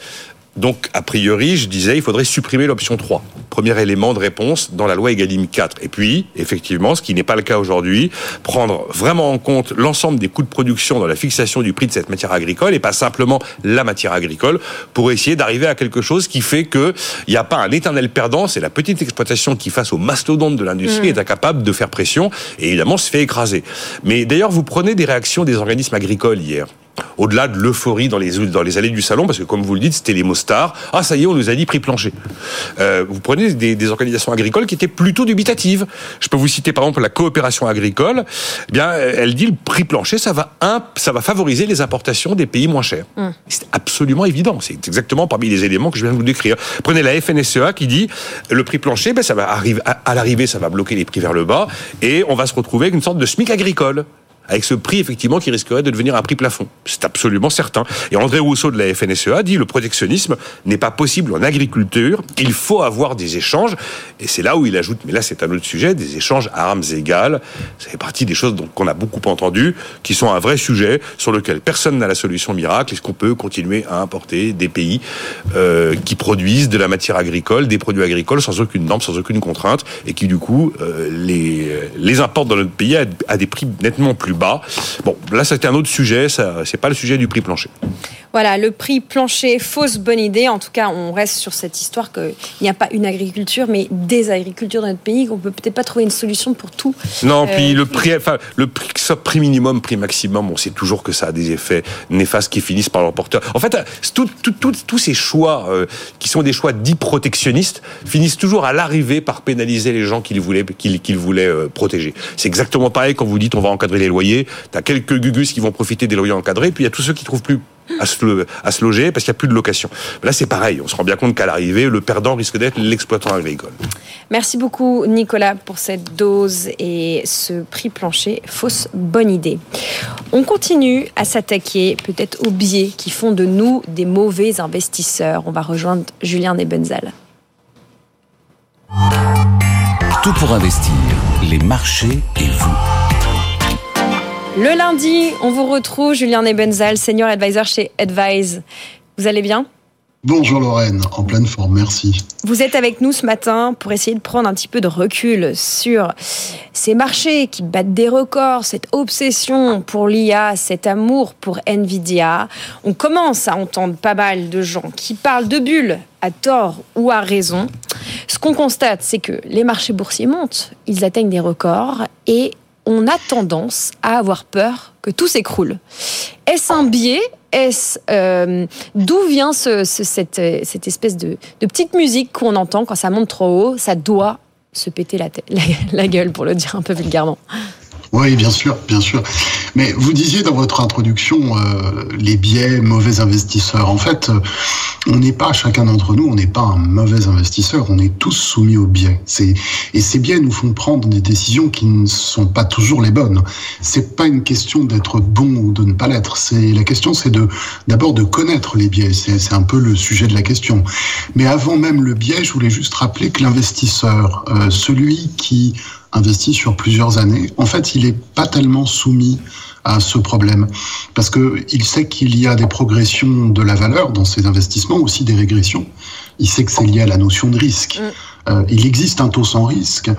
Donc, a priori, je disais, il faudrait supprimer l'option 3. Premier élément de réponse dans la loi Egalim 4. Et puis, effectivement, ce qui n'est pas le cas aujourd'hui, prendre vraiment en compte l'ensemble des coûts de production dans la fixation du prix de cette matière agricole et pas simplement la matière agricole pour essayer d'arriver à quelque chose qui fait que il n'y a pas un éternel perdant. C'est la petite exploitation qui, face au mastodonte de l'industrie, mmh. est incapable de faire pression et évidemment se fait écraser. Mais d'ailleurs, vous prenez des réactions des organismes agricoles hier au-delà de l'euphorie dans les, dans les allées du salon, parce que comme vous le dites, c'était les mots stars. Ah, ça y est, on nous a dit prix plancher. Euh, vous prenez des, organisations agricoles qui étaient plutôt dubitatives. Je peux vous citer par exemple la coopération agricole. Eh bien, elle dit le prix plancher, ça va, ça va favoriser les importations des pays moins chers. Mmh. C'est absolument évident. C'est exactement parmi les éléments que je viens de vous décrire. Prenez la FNSEA qui dit le prix plancher, ben, ça va arriver à l'arrivée, ça va bloquer les prix vers le bas, et on va se retrouver avec une sorte de SMIC agricole avec ce prix effectivement qui risquerait de devenir un prix plafond. C'est absolument certain. Et André Rousseau de la FNSEA dit le protectionnisme n'est pas possible en agriculture, il faut avoir des échanges. Et c'est là où il ajoute, mais là c'est un autre sujet, des échanges à armes égales. Ça fait partie des choses qu'on a beaucoup entendues, qui sont un vrai sujet sur lequel personne n'a la solution miracle. Est-ce qu'on peut continuer à importer des pays euh, qui produisent de la matière agricole, des produits agricoles sans aucune norme, sans aucune contrainte, et qui du coup euh, les, les importent dans notre pays à, à des prix nettement plus bas. Bon, là, c'était un autre sujet, ça, c'est pas le sujet du prix plancher. Voilà, le prix plancher, fausse bonne idée. En tout cas, on reste sur cette histoire qu'il n'y a pas une agriculture, mais des agricultures dans notre pays, qu'on peut peut-être pas trouver une solution pour tout. Non, puis euh, le prix, enfin, le prix, soit prix minimum, prix maximum, on sait toujours que ça a des effets néfastes qui finissent par l'emporter. En fait, tous ces choix, euh, qui sont des choix dits protectionnistes, finissent toujours à l'arrivée par pénaliser les gens qu'ils voulaient, qu'ils voulaient euh, protéger. C'est exactement pareil quand vous dites on va encadrer les loyers. T'as quelques gugus qui vont profiter des loyers encadrés, puis il y a tous ceux qui trouvent plus à se, loger parce qu'il n'y a plus de location. Là, c'est pareil. On se rend bien compte qu'à l'arrivée, le perdant risque d'être l'exploitant agricole. Merci beaucoup, Nicolas, pour cette dose et ce prix plancher. Fausse bonne idée. On continue à s'attaquer peut-être aux biais qui font de nous des mauvais investisseurs. On va rejoindre Julien Nebenzal. Tout pour investir, les marchés et vous. Le lundi, on vous retrouve, Julien Nebenzal, senior advisor chez Advise. Vous allez bien? Bonjour Lorraine, en pleine forme, merci. Vous êtes avec nous ce matin pour essayer de prendre un petit peu de recul sur ces marchés qui battent des records, cette obsession pour l'IA, cet amour pour Nvidia. On commence à entendre pas mal de gens qui parlent de bulles à tort ou à raison. Ce qu'on constate, c'est que les marchés boursiers montent, ils atteignent des records et on a tendance à avoir peur que tout s'écroule. Est-ce un biais est euh, d'où vient cette, espèce de, petite musique qu'on entend quand ça monte trop haut Ça doit se péter la, la, gueule, pour le dire un peu vulgairement? Oui, bien sûr, bien sûr. Mais vous disiez dans votre introduction euh, les biais mauvais investisseurs. En fait, euh, on n'est pas chacun d'entre nous, on n'est pas un mauvais investisseur. On est tous soumis aux biais. Et ces biais nous font prendre des décisions qui ne sont pas toujours les bonnes. C'est pas une question d'être bon ou de ne pas l'être. C'est la question, c'est de d'abord de connaître les biais. C'est un peu le sujet de la question. Mais avant même le biais, je voulais juste rappeler que l'investisseur, euh, celui qui investit sur plusieurs années, en fait, il n'est pas tellement soumis à ce problème parce que il sait qu'il y a des progressions de la valeur dans ses investissements, aussi des régressions. Il sait que c'est lié à la notion de risque. Euh, il existe un taux sans risque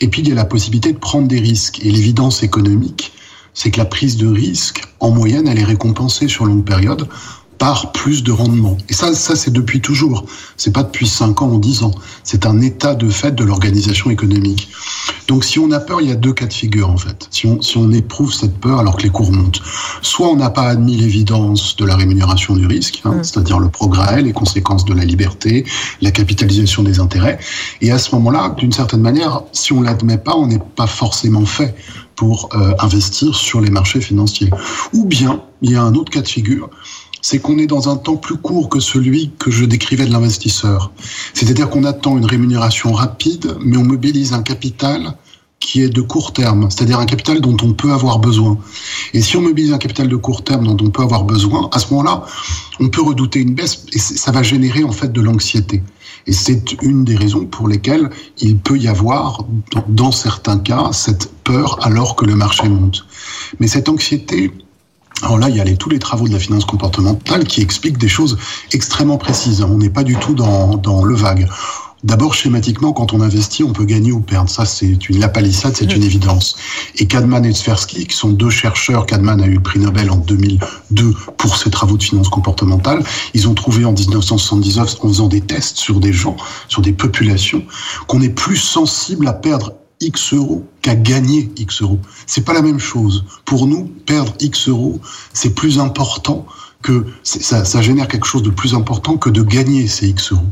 et puis il y a la possibilité de prendre des risques. Et l'évidence économique, c'est que la prise de risque, en moyenne, elle est récompensée sur longue période par plus de rendement. Et ça, ça c'est depuis toujours. C'est pas depuis 5 ans ou 10 ans. C'est un état de fait de l'organisation économique. Donc si on a peur, il y a deux cas de figure en fait. Si on, si on éprouve cette peur alors que les cours montent, soit on n'a pas admis l'évidence de la rémunération du risque, hein, c'est-à-dire le progrès, les conséquences de la liberté, la capitalisation des intérêts. Et à ce moment-là, d'une certaine manière, si on l'admet pas, on n'est pas forcément fait pour euh, investir sur les marchés financiers. Ou bien, il y a un autre cas de figure, c'est qu'on est dans un temps plus court que celui que je décrivais de l'investisseur. C'est-à-dire qu'on attend une rémunération rapide, mais on mobilise un capital qui est de court terme, c'est-à-dire un capital dont on peut avoir besoin. Et si on mobilise un capital de court terme dont on peut avoir besoin, à ce moment-là, on peut redouter une baisse et ça va générer en fait de l'anxiété. Et c'est une des raisons pour lesquelles il peut y avoir, dans certains cas, cette peur alors que le marché monte. Mais cette anxiété, alors là, il y a les, tous les travaux de la finance comportementale qui expliquent des choses extrêmement précises. On n'est pas du tout dans, dans le vague. D'abord, schématiquement, quand on investit, on peut gagner ou perdre. Ça, c'est une la palissade, c'est une évidence. Et Kahneman et Tversky, qui sont deux chercheurs, Kahneman a eu le prix Nobel en 2002 pour ses travaux de finance comportementale, ils ont trouvé en 1979, en faisant des tests sur des gens, sur des populations, qu'on est plus sensible à perdre X euros qu'à gagner X euros. C'est pas la même chose. Pour nous, perdre X euros, c'est plus important que ça, ça, génère quelque chose de plus important que de gagner ces X euros.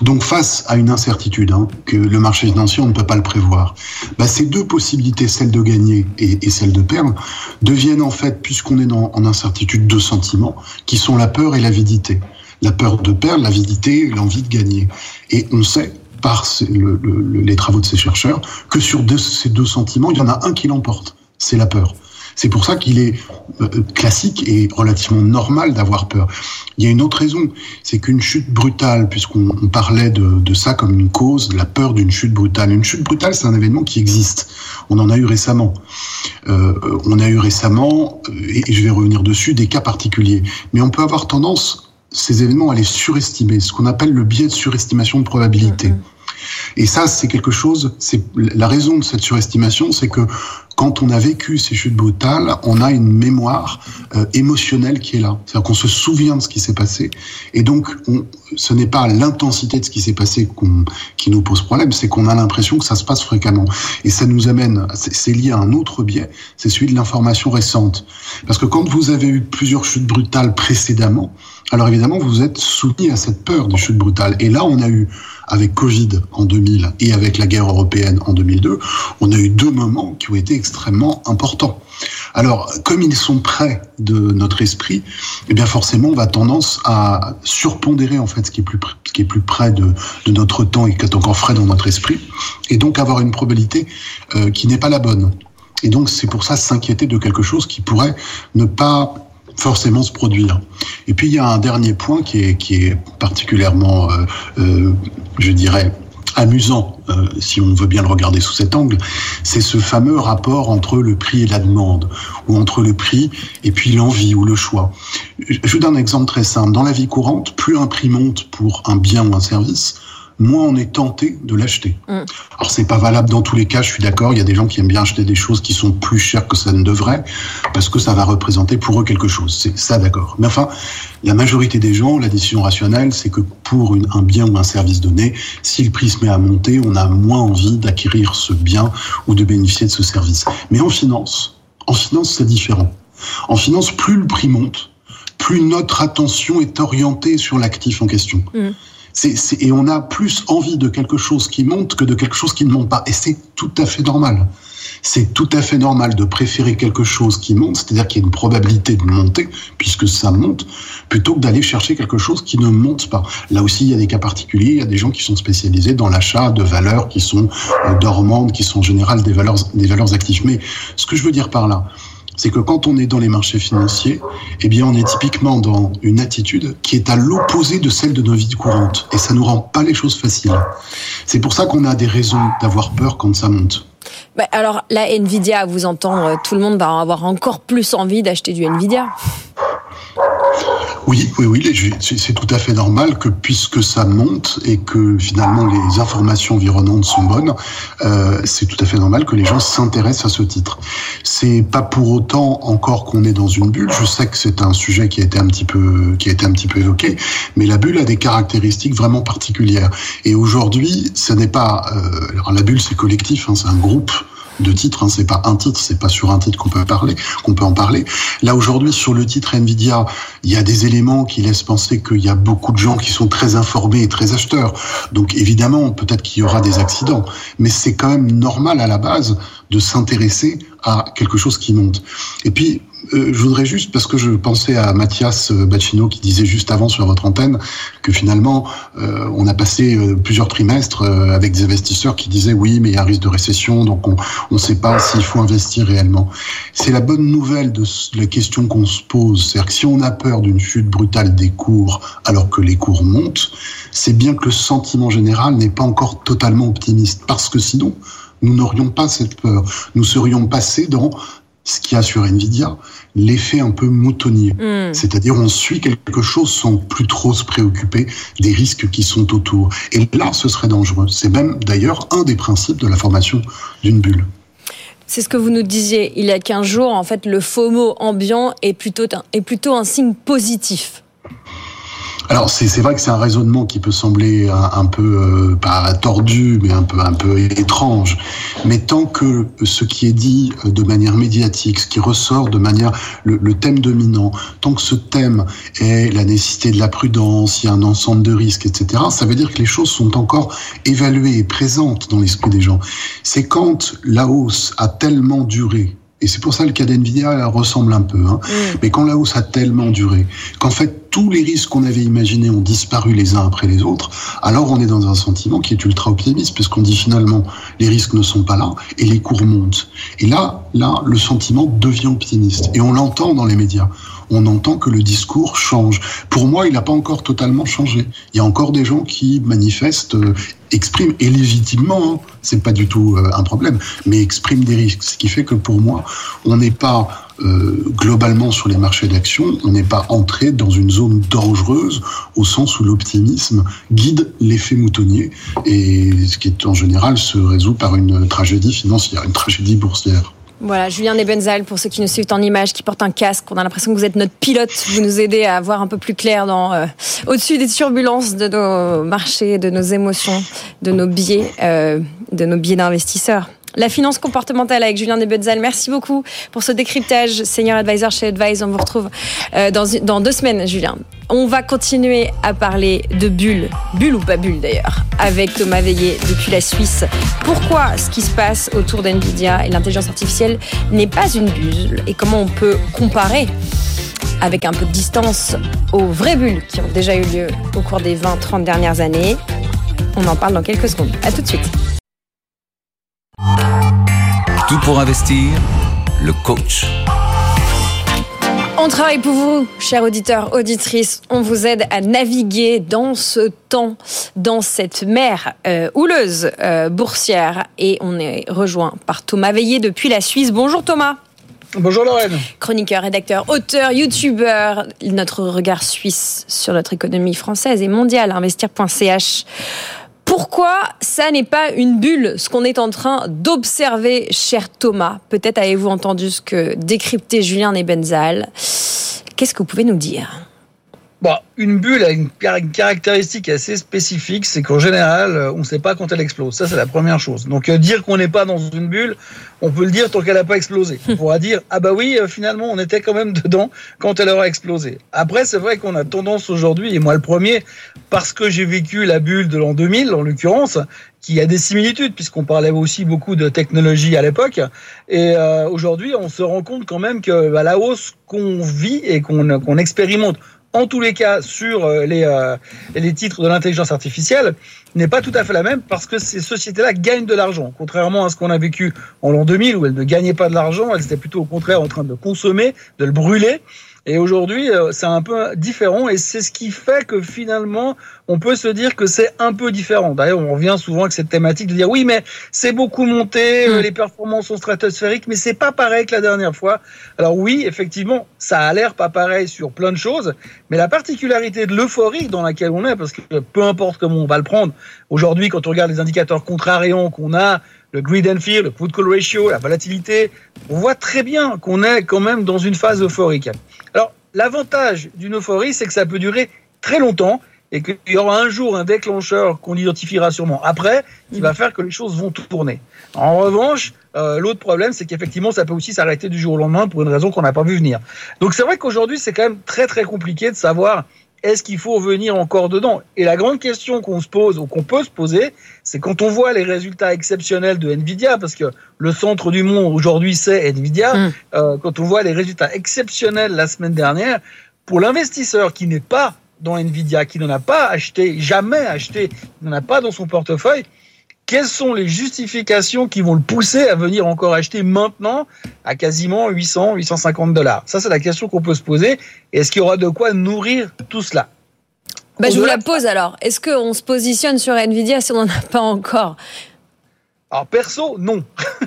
Donc face à une incertitude, hein, que le marché financier, on ne peut pas le prévoir, bah, ces deux possibilités, celle de gagner et, celle de perdre, deviennent en fait, puisqu'on est dans, en incertitude, deux sentiments, qui sont la peur et l'avidité. La peur de perdre, l'avidité, l'envie de gagner. Et on sait par le, le, les travaux de ces chercheurs que sur ces deux sentiments, il y en a un qui l'emporte, c'est la peur. C'est pour ça qu'il est euh, classique et relativement normal d'avoir peur. Il y a une autre raison, c'est qu'une chute brutale, puisqu'on parlait de, de, ça comme une cause, la peur d'une chute brutale. Une chute brutale, c'est un événement qui existe. On en a eu récemment. Euh, on a eu récemment, et je vais revenir dessus, des cas particuliers. Mais on peut avoir tendance, ces événements, à les surestimer, ce qu'on appelle le biais de surestimation de probabilité. Mmh. Et ça, c'est quelque chose, c'est la raison de cette surestimation, c'est que quand on a vécu ces chutes brutales, on a une mémoire euh, émotionnelle qui est là. C'est-à-dire qu'on se souvient de ce qui s'est passé. Et donc, on, ce n'est pas l'intensité de ce qui s'est passé qui nous pose problème, c'est qu'on a l'impression que ça se passe fréquemment. Et ça nous amène, c'est lié à un autre biais, c'est celui de l'information récente. Parce que quand vous avez eu plusieurs chutes brutales précédemment, alors évidemment, vous êtes soumis à cette peur des chutes brutales. Et là, on a eu, avec Covid en 2000 et avec la guerre européenne en 2002, on a eu deux moments qui ont été extrêmement importants. Alors, comme ils sont près de notre esprit, eh bien forcément, on va tendance à surpondérer en fait ce qui est plus, ce qui est plus près de, de notre temps et qui est encore frais dans notre esprit, et donc avoir une probabilité euh, qui n'est pas la bonne. Et donc, c'est pour ça s'inquiéter de quelque chose qui pourrait ne pas forcément se produire. Et puis il y a un dernier point qui est, qui est particulièrement, euh, euh, je dirais, amusant, euh, si on veut bien le regarder sous cet angle, c'est ce fameux rapport entre le prix et la demande, ou entre le prix et puis l'envie ou le choix. Je vous donne un exemple très simple. Dans la vie courante, plus un prix monte pour un bien ou un service, moins on est tenté de l'acheter. Mm. Alors c'est pas valable dans tous les cas, je suis d'accord, il y a des gens qui aiment bien acheter des choses qui sont plus chères que ça ne devrait, parce que ça va représenter pour eux quelque chose. C'est ça d'accord. Mais enfin, la majorité des gens, la décision rationnelle, c'est que pour une, un bien ou un service donné, si le prix se met à monter, on a moins envie d'acquérir ce bien ou de bénéficier de ce service. Mais en finance, en finance, c'est différent. En finance, plus le prix monte, plus notre attention est orientée sur l'actif en question. Et on a plus envie de quelque chose qui monte que de quelque chose qui ne monte pas. Et c'est tout à fait normal. C'est tout à fait normal de préférer quelque chose qui monte, c'est-à-dire qu'il y a une probabilité de monter, puisque ça monte, plutôt que d'aller chercher quelque chose qui ne monte pas. Là aussi, il y a des cas particuliers, il y a des gens qui sont spécialisés dans l'achat de valeurs qui sont euh, dormantes, qui sont en général des valeurs, des valeurs actives. Mais ce que je veux dire par là, c'est que quand on est dans les marchés financiers, eh bien, on est typiquement dans une attitude qui est à l'opposé de celle de nos vies courantes. Et ça nous rend pas les choses faciles. C'est pour ça qu'on a des raisons d'avoir peur quand ça monte. Alors, la Nvidia, vous entend, euh, tout le monde va avoir encore plus envie d'acheter du Nvidia. Oui, oui, oui, c'est tout à fait normal que puisque ça monte et que finalement les informations environnantes sont bonnes, euh, c'est tout à fait normal que les gens s'intéressent à ce titre. C'est pas pour autant encore qu'on est dans une bulle. Je sais que c'est un sujet qui a été un petit peu qui a été un petit peu évoqué, mais la bulle a des caractéristiques vraiment particulières. Et aujourd'hui, ce n'est pas euh, alors la bulle, c'est collectif, hein, c'est un groupe de titres. Hein, c'est pas un titre, c'est pas sur un titre qu'on peut parler, qu'on peut en parler. Là aujourd'hui, sur le titre Nvidia, il y a des éléments qui laissent penser qu'il y a beaucoup de gens qui sont très informés et très acheteurs. Donc évidemment, peut-être qu'il y aura des accidents, mais c'est quand même normal à la base de s'intéresser à quelque chose qui monte. Et puis, euh, je voudrais juste, parce que je pensais à Mathias Bacchino qui disait juste avant sur votre antenne que finalement, euh, on a passé euh, plusieurs trimestres avec des investisseurs qui disaient oui, mais il y a un risque de récession, donc on ne sait pas s'il faut investir réellement. C'est la bonne nouvelle de la question qu'on se pose, c'est-à-dire que si on a peur d'une chute brutale des cours alors que les cours montent, c'est bien que le sentiment général n'est pas encore totalement optimiste, parce que sinon, nous n'aurions pas cette peur. Nous serions passés dans ce qu'il y a sur Nvidia, l'effet un peu moutonnier. Hmm. C'est-à-dire on suit quelque chose sans plus trop se préoccuper des risques qui sont autour. Et là, ce serait dangereux. C'est même d'ailleurs un des principes de la formation d'une bulle. C'est ce que vous nous disiez il y a 15 jours. En fait, le FOMO ambiant est plutôt est plutôt un signe positif. Alors c'est vrai que c'est un raisonnement qui peut sembler un, peu euh, pas tordu, mais un peu un peu étrange. Mais tant que ce qui est dit euh, de manière médiatique, ce qui ressort de manière le, le, thème dominant, tant que ce thème est la nécessité de la prudence, il y a un ensemble de risques, etc. Ça veut dire que les choses sont encore évaluées et présentes dans l'esprit des gens. C'est quand la hausse a tellement duré et c'est pour ça que le cas d'NVIDIA ressemble un peu. Hein. Mm. Mais quand la hausse a tellement duré, qu'en fait tous les risques qu'on avait imaginés ont disparu les uns après les autres, alors on est dans un sentiment qui est ultra optimiste, puisqu'on dit finalement les risques ne sont pas là et les cours montent. Et là, là, le sentiment devient optimiste. Et on l'entend dans les médias on entend que le discours change. Pour moi, il n'a pas encore totalement changé. Il y a encore des gens qui manifestent, euh, expriment, et légitimement, hein, c'est pas du tout euh, un problème, mais expriment des risques. Ce qui fait que pour moi, on n'est pas euh, globalement sur les marchés d'action, on n'est pas entré dans une zone dangereuse au sens où l'optimisme guide l'effet moutonnier et ce qui est en général se résout par une tragédie financière, une tragédie boursière. Voilà, Julien Nebenzal, pour ceux qui nous suivent en image, qui porte un casque. On a l'impression que vous êtes notre pilote. Vous nous aidez à voir un peu plus clair dans euh, au-dessus des turbulences de nos marchés, de nos émotions, de nos biais, euh, de nos biais d'investisseurs. La finance comportementale avec Julien Nebenzal. Merci beaucoup pour ce décryptage. Senior Advisor chez Advise. On vous retrouve euh, dans, dans deux semaines, Julien. On va continuer à parler de bulles, bulles ou pas bulles d'ailleurs, avec Thomas Veillé depuis la Suisse. Pourquoi ce qui se passe autour d'NVIDIA et l'intelligence artificielle n'est pas une bulle et comment on peut comparer avec un peu de distance aux vraies bulles qui ont déjà eu lieu au cours des 20-30 dernières années? On en parle dans quelques secondes. À tout de suite. Tout pour investir, le coach. On travaille pour vous, chers auditeurs, auditrices. On vous aide à naviguer dans ce temps, dans cette mer euh, houleuse euh, boursière. Et on est rejoint par Thomas Veillé depuis la Suisse. Bonjour Thomas. Bonjour Lorraine. Chroniqueur, rédacteur, auteur, youtubeur. Notre regard suisse sur notre économie française et mondiale, investir.ch. Pourquoi ça n'est pas une bulle, ce qu'on est en train d'observer, cher Thomas? Peut-être avez-vous entendu ce que décryptait Julien Nebenzal. Qu'est-ce que vous pouvez nous dire? Bon, une bulle a une, caractéristique assez spécifique, c'est qu'en général, euh, on ne sait pas quand elle explose. Ça, c'est la première chose. Donc, euh, dire qu'on n'est pas dans une bulle, on peut le dire tant qu'elle n'a pas explosé. [LAUGHS] On pourra dire, ah bah oui, euh, finalement, on était quand même [LAUGHS] dedans quand elle aura explosé. Après, c'est vrai qu'on a tendance aujourd'hui, et moi le premier, parce que j'ai vécu la bulle de l'an 2000, en l'occurrence, qui a des similitudes, puisqu'on parlait aussi beaucoup de technologie à l'époque. Et aujourd'hui, on se rend compte quand même que bah, la hausse qu'on vit et qu'on expérimente en tous les cas sur euh, les, euh, les titres de l'intelligence artificielle n'est pas tout à fait la même parce que ces sociétés-là gagnent de l'argent. Contrairement à ce qu'on a vécu en l'an 2000 où elles ne gagnaient pas de l'argent, elles étaient plutôt au contraire en train de consommer, de le brûler. Et aujourd'hui, euh, c'est un peu différent et c'est ce qui fait que finalement, on peut se dire que c'est un peu différent. D'ailleurs, on revient souvent avec cette thématique de dire oui, mais c'est beaucoup monté, euh, mm. les performances sont stratosphériques, mais c'est pas pareil que la dernière fois. Alors oui, effectivement, ça a l'air pas pareil sur plein de choses, mais la particularité de l'euphorie dans laquelle on est, parce que peu importe comment on va le prendre, aujourd'hui, quand on regarde les indicateurs contrariants qu'on a, le greed and fear, le put call ratio, la volatilité, on voit très bien qu'on est quand même dans une phase euphorique. Alors, l'avantage d'une euphorie, c'est que ça peut durer très longtemps et qu'il y aura un jour un déclencheur qu'on identifiera sûrement après, qui va faire que les choses vont tourner. En revanche, euh, l'autre problème, c'est qu'effectivement, ça peut aussi s'arrêter du jour au lendemain pour une raison qu'on n'a pas vu venir. Donc c'est vrai qu'aujourd'hui, c'est quand même très très compliqué de savoir est-ce qu'il faut venir encore dedans? Et la grande question qu'on se pose ou qu'on peut se poser, c'est quand on voit les résultats exceptionnels de Nvidia, parce que le centre du monde aujourd'hui c'est Nvidia, mm. euh, quand on voit les résultats exceptionnels la semaine dernière, pour l'investisseur qui n'est pas dans Nvidia, qui n'en a pas acheté, jamais acheté, n'en a pas dans son portefeuille, quelles sont les justifications qui vont le pousser à venir encore acheter maintenant à quasiment 800, 850 dollars? Ça, c'est la question qu'on peut se poser. Est-ce qu'il y aura de quoi nourrir tout cela? Bah, Je vous la pose alors. Est-ce qu'on se positionne sur Nvidia si on n'en a pas encore? Alors perso, non.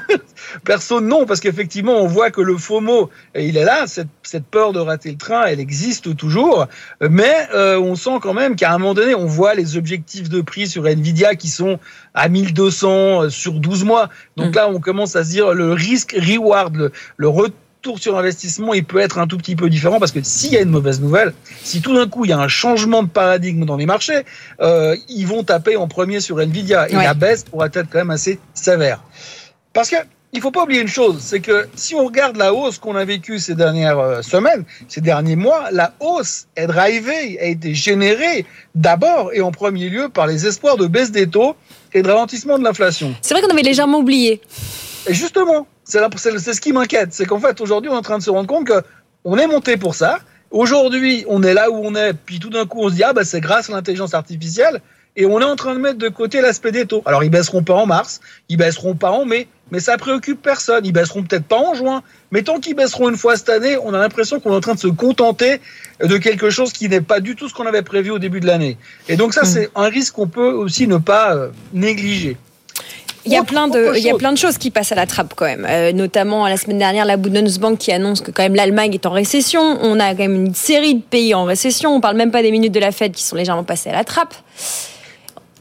[LAUGHS] perso, non, parce qu'effectivement, on voit que le FOMO, il est là, cette, cette, peur de rater le train, elle existe toujours, mais euh, on sent quand même qu'à un moment donné, on voit les objectifs de prix sur Nvidia qui sont à 1200 euh, sur 12 mois. Donc mm. là, on commence à se dire le risque reward, le, le retour tour sur investissement, il peut être un tout petit peu différent parce que s'il y a une mauvaise nouvelle, si tout d'un coup il y a un changement de paradigme dans les marchés, euh, ils vont taper en premier sur Nvidia et la baisse pourra être quand même assez sévère. Parce que il faut pas oublier une chose, c'est que si on regarde la hausse qu'on a vécue ces dernières euh, semaines, ces derniers mois, la hausse est drivée, a été générée d'abord et en premier lieu par les espoirs de baisse des taux et de ralentissement de l'inflation. C'est vrai qu'on avait légèrement oublié. Et justement, c'est ce qui m'inquiète. C'est qu'en fait, aujourd'hui, on est en train de se rendre compte qu'on est monté pour ça. Aujourd'hui, on est là où on est, puis tout d'un coup, on se dit, ah, bah, c'est grâce à l'intelligence artificielle. Et on est en train de mettre de côté l'aspect des taux. Alors, ils baisseront pas en mars, ils baisseront pas en mai, mais ça préoccupe personne. Ils baisseront peut-être pas en juin, mais tant qu'ils baisseront une fois cette année, on a l'impression qu'on est en train de se contenter de quelque chose qui n'est pas du tout ce qu'on avait prévu au début de l'année. Et donc ça, mmh. c'est un risque qu'on peut aussi ne pas euh, négliger. Il y, a plein de, il y a plein de choses qui passent à la trappe quand même, euh, notamment la semaine dernière la Bundesbank qui annonce que quand même l'Allemagne est en récession. On a quand même une série de pays en récession. On parle même pas des minutes de la Fed qui sont légèrement passées à la trappe.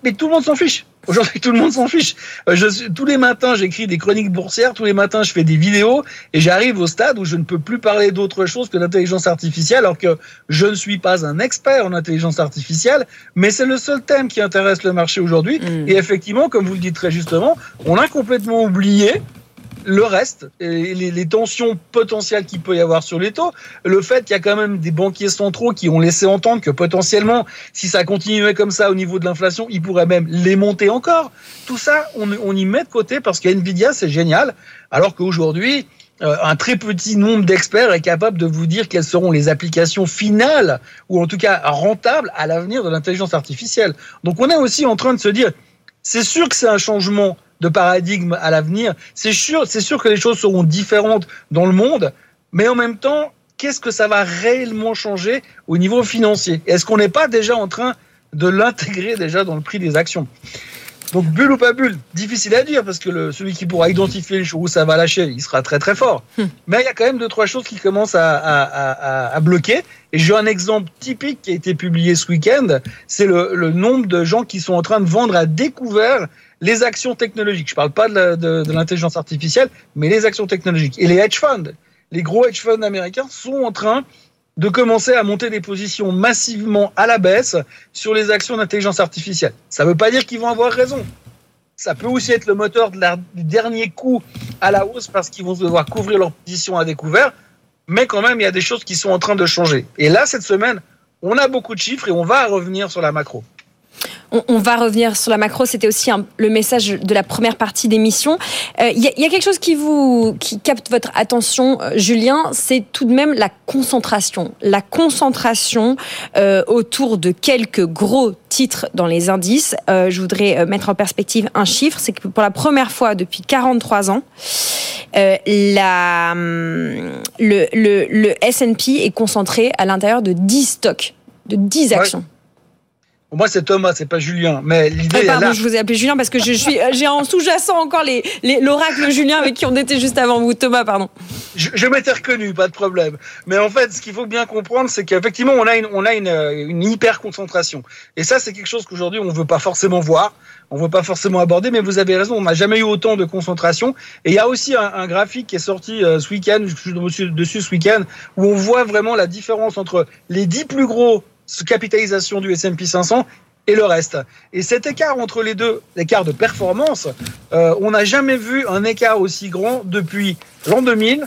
Mais tout le monde s'en fiche. Aujourd'hui, tout le monde s'en fiche. Euh, je, tous les matins, j'écris des chroniques boursières, tous les matins, je fais des vidéos, et j'arrive au stade où je ne peux plus parler d'autre chose que d'intelligence artificielle, alors que je ne suis pas un expert en intelligence artificielle, mais c'est le seul thème qui intéresse le marché aujourd'hui. Mm. Et effectivement, comme vous le dites très justement, on a complètement oublié le reste, les, tensions potentielles qu'il peut y avoir sur les taux, le fait qu'il y a quand même des banquiers centraux qui ont laissé entendre que potentiellement, si ça continuait comme ça au niveau de l'inflation, ils pourraient même les monter encore. Tout ça, on, on y met de côté parce qu'NVIDIA, c'est génial, alors qu'aujourd'hui, euh, un très petit nombre d'experts est capable de vous dire quelles seront les applications finales, ou en tout cas rentables, à l'avenir de l'intelligence artificielle. Donc on est aussi en train de se dire, c'est sûr que c'est un changement de paradigme à l'avenir. C'est sûr, c'est sûr que les choses seront différentes dans le monde, mais en même temps, qu'est-ce que ça va réellement changer au niveau financier? Est-ce qu'on n'est pas déjà en train de l'intégrer déjà dans le prix des actions? Donc bulle ou pas bulle, difficile à dire parce que le, celui qui pourra identifier les choses où ça va lâcher, il sera très très fort. Hmm. Mais il y a quand même deux trois choses qui commencent à, à, à, bloquer. Et j'ai un exemple typique qui a été publié ce week-end, c'est le, le, nombre de gens qui sont en train de vendre à découvert les actions technologiques. Je ne parle pas de l'intelligence artificielle, mais les actions technologiques. Et les hedge funds, les gros hedge funds américains sont en train de commencer à monter des positions massivement à la baisse sur les actions d'intelligence artificielle. Ça ne veut pas dire qu'ils vont avoir raison. Ça peut aussi être le moteur du dernier coup à la hausse parce qu'ils vont devoir couvrir leur position à découvert. Mais quand même, il y a des choses qui sont en train de changer. Et là, cette semaine, on a beaucoup de chiffres et on va revenir sur la macro. On, va revenir sur la macro. C'était aussi le message de la première partie d'émission. Euh, il y, a quelque chose qui vous qui capte votre attention, euh, Julien. C'est tout de même la concentration. La concentration euh, autour de quelques gros titres dans les indices. je voudrais mettre en perspective un chiffre. C'est que pour la première fois depuis 43 ans, la, hum, le, le, S&P est concentré à l'intérieur de 10 stocks, de 10 actions. Moi, c'est Thomas, c'est pas Julien. Mais l'idée. Ah, pardon, je vous ai appelé Julien parce que je suis, j'ai en sous-jacent encore les, l'oracle Julien avec qui on était juste avant vous. Thomas, pardon. Je, je m'étais reconnu, pas de problème. Mais en fait, ce qu'il faut bien comprendre, c'est qu'effectivement, on a une, on a une, une hyper concentration. Et ça, c'est quelque chose qu'aujourd'hui, on veut pas forcément voir. On veut pas forcément aborder, mais vous avez raison, on n'a jamais eu autant de concentration. Et il y a aussi un, un graphique qui est sorti euh, ce week-end, je suis dessus ce week-end, où on voit vraiment la différence entre les dix plus gros capitalisation du S&P 500 et le reste. Et cet écart entre les deux, l'écart de performance, euh, on n'a jamais vu un écart aussi grand depuis l'an 2000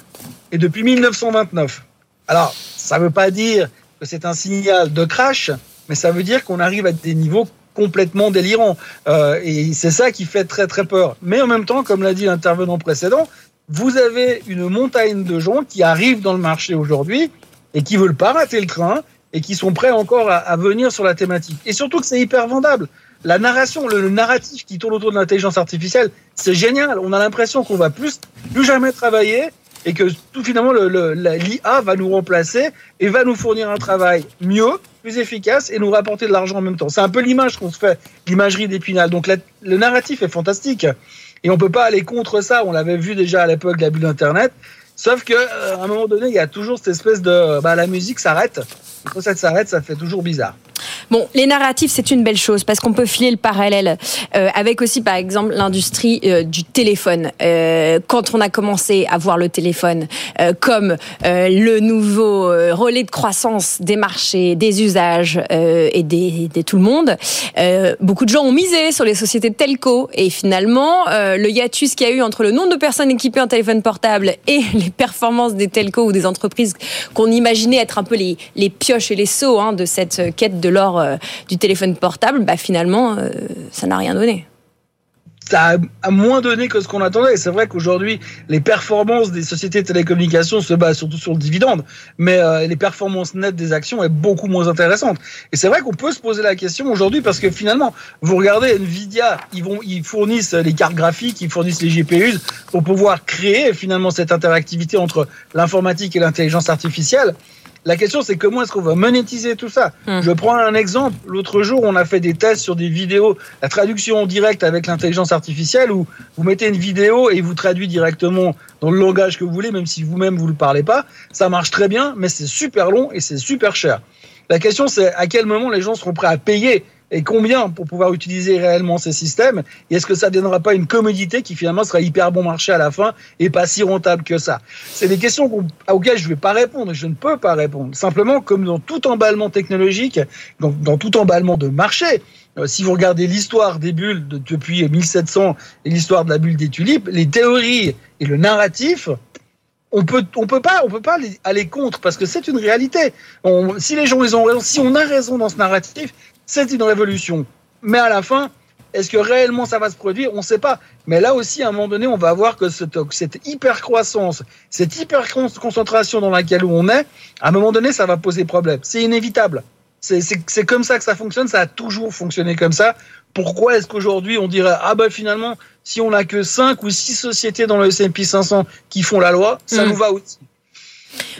et depuis 1929. Alors, ça ne veut pas dire que c'est un signal de crash, mais ça veut dire qu'on arrive à des niveaux complètement délirants. Euh, et c'est ça qui fait très très peur. Mais en même temps, comme l'a dit l'intervenant précédent, vous avez une montagne de gens qui arrivent dans le marché aujourd'hui et qui veulent pas rater le train et qui sont prêts encore à, venir sur la thématique. Et surtout que c'est hyper vendable. La narration, le, narratif qui tourne autour de l'intelligence artificielle, c'est génial. On a l'impression qu'on va plus, plus jamais travailler et que tout finalement l'IA va nous remplacer et va nous fournir un travail mieux, plus efficace et nous rapporter de l'argent en même temps. C'est un peu l'image qu'on se fait, l'imagerie d'Épinal. Donc le narratif est fantastique et on peut pas aller contre ça. On l'avait vu déjà à l'époque de la bulle d'Internet. Sauf que euh, un moment donné, il y a toujours cette espèce de bah, la musique s'arrête. Quand ça s'arrête, ça fait toujours bizarre. Bon, les narratifs, c'est une belle chose parce qu'on peut filer le parallèle euh, avec aussi, par exemple, l'industrie euh, du téléphone. Euh, quand on a commencé à voir le téléphone euh, comme euh, le nouveau relais de croissance des marchés, des usages et des, des, tout le monde, beaucoup de gens ont misé sur les sociétés de telco et finalement, le hiatus qu'il y a eu entre le nombre de personnes équipées en téléphone portable et [LAUGHS] les performances des telcos ou des entreprises qu'on imaginait être un peu les, les pioches et les seaux hein, de cette quête de l'or euh, du téléphone portable, bah, finalement, euh, ça n'a rien donné ça a, moins donné que ce qu'on attendait. C'est vrai qu'aujourd'hui, les performances des sociétés de télécommunications se basent surtout sur le dividende, mais euh, les performances nettes des actions est beaucoup moins intéressantes. Et c'est vrai qu'on peut se poser la question aujourd'hui parce que finalement, vous regardez Nvidia, ils ils fournissent les cartes graphiques, ils fournissent les GPUs pour pouvoir créer finalement cette interactivité entre l'informatique et l'intelligence artificielle. La question, c'est comment est-ce qu'on va monétiser tout ça hum. Je prends un exemple. L'autre jour, on a fait des tests sur des vidéos, la traduction en direct avec l'intelligence artificielle, où vous mettez une vidéo et vous traduit directement dans le langage que vous voulez, même si vous-même vous ne le parlez pas. Ça marche très bien, mais c'est super long et c'est super cher. La question, c'est à quel moment les gens seront prêts à payer et combien pour pouvoir utiliser réellement ces systèmes Et est-ce que ça ne donnera pas une commodité qui finalement sera hyper bon marché à la fin et pas si rentable que ça? C'est des questions auxquelles je ne vais pas répondre, je ne peux pas répondre. Simplement, comme dans tout emballement technologique, dans, tout emballement de marché, euh, si vous regardez l'histoire des bulles de, depuis 1700 et l'histoire de la bulle des tulipes, les théories et le narratif, on peut on peut pas on peut pas aller contre parce que c'est une réalité. Si les gens ont raison, si on a raison dans ce narratif, c'est une révolution. Mais à la fin, est-ce que réellement ça va se produire? On ne sait pas. Mais là aussi, à un moment donné, on va voir que cette, cette hyper croissance, cette hyper concentration dans laquelle on est, à un moment donné, ça va poser problème. C'est inévitable. C'est comme ça que ça fonctionne. Ça a toujours fonctionné comme ça. Pourquoi est-ce qu'aujourd'hui on dirait ah ben finalement si on n'a que 5 ou 6 sociétés dans le S&P 500 qui font la loi, ça hmm. nous va aussi?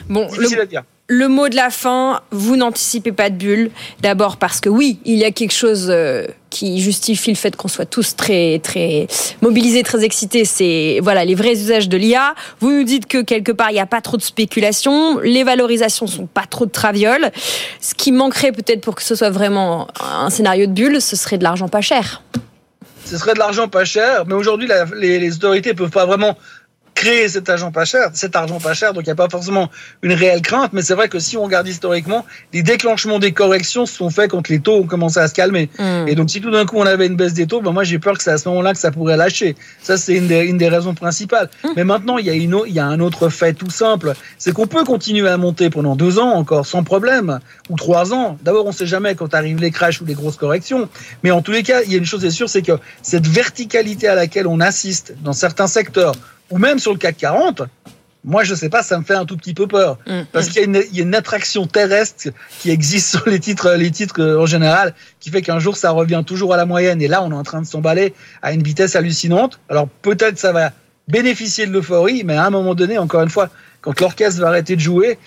Bon, Difficile à dire le mot de la fin, vous n'anticipez pas de bulle. D'abord parce que oui, il y a quelque chose euh, qui justifie le fait qu'on soit tous très très mobilisés, très excités. C'est voilà les vrais usages de l'IA. Vous nous dites que quelque part il n'y a pas trop de spéculation, les valorisations sont pas trop de travioles. Ce qui manquerait peut-être pour que ce soit vraiment un scénario de bulle, ce serait de l'argent pas cher. Ce serait de l'argent pas cher, mais aujourd'hui les, les autorités peuvent pas vraiment créer cet argent pas cher, cet argent pas cher. Donc il n'y a pas forcément une réelle crainte, mais c'est vrai que si on regarde historiquement, les déclenchements des corrections se sont faits quand les taux ont commencé à se calmer. Mm. Et donc si tout d'un coup on avait une baisse des taux, ben moi j'ai peur que c'est à ce moment-là que ça pourrait lâcher. Ça c'est une des, une des raisons principales. Mais maintenant il y a une, il y a un autre fait tout simple, c'est qu'on peut continuer à monter pendant deux ans encore sans problème ou trois ans. D'abord on sait jamais quand arrivent les crashs ou les grosses corrections, mais en tous les cas il y a une chose est sûre, c'est que cette verticalité à laquelle on assiste dans certains secteurs ou même sur le CAC 40, moi, je sais pas, ça me fait un tout petit peu peur. Mm. Parce qu'il y, a une- il y a une attraction terrestre qui existe sur les titres, les titres euh, en général, qui fait qu'un jour, ça revient toujours à la moyenne. Et là, on est en train de s'emballer à une vitesse hallucinante. Alors, peut-être ça va bénéficier de l'euphorie, mais à un moment donné, encore une fois, quand l'orchestre va arrêter de jouer,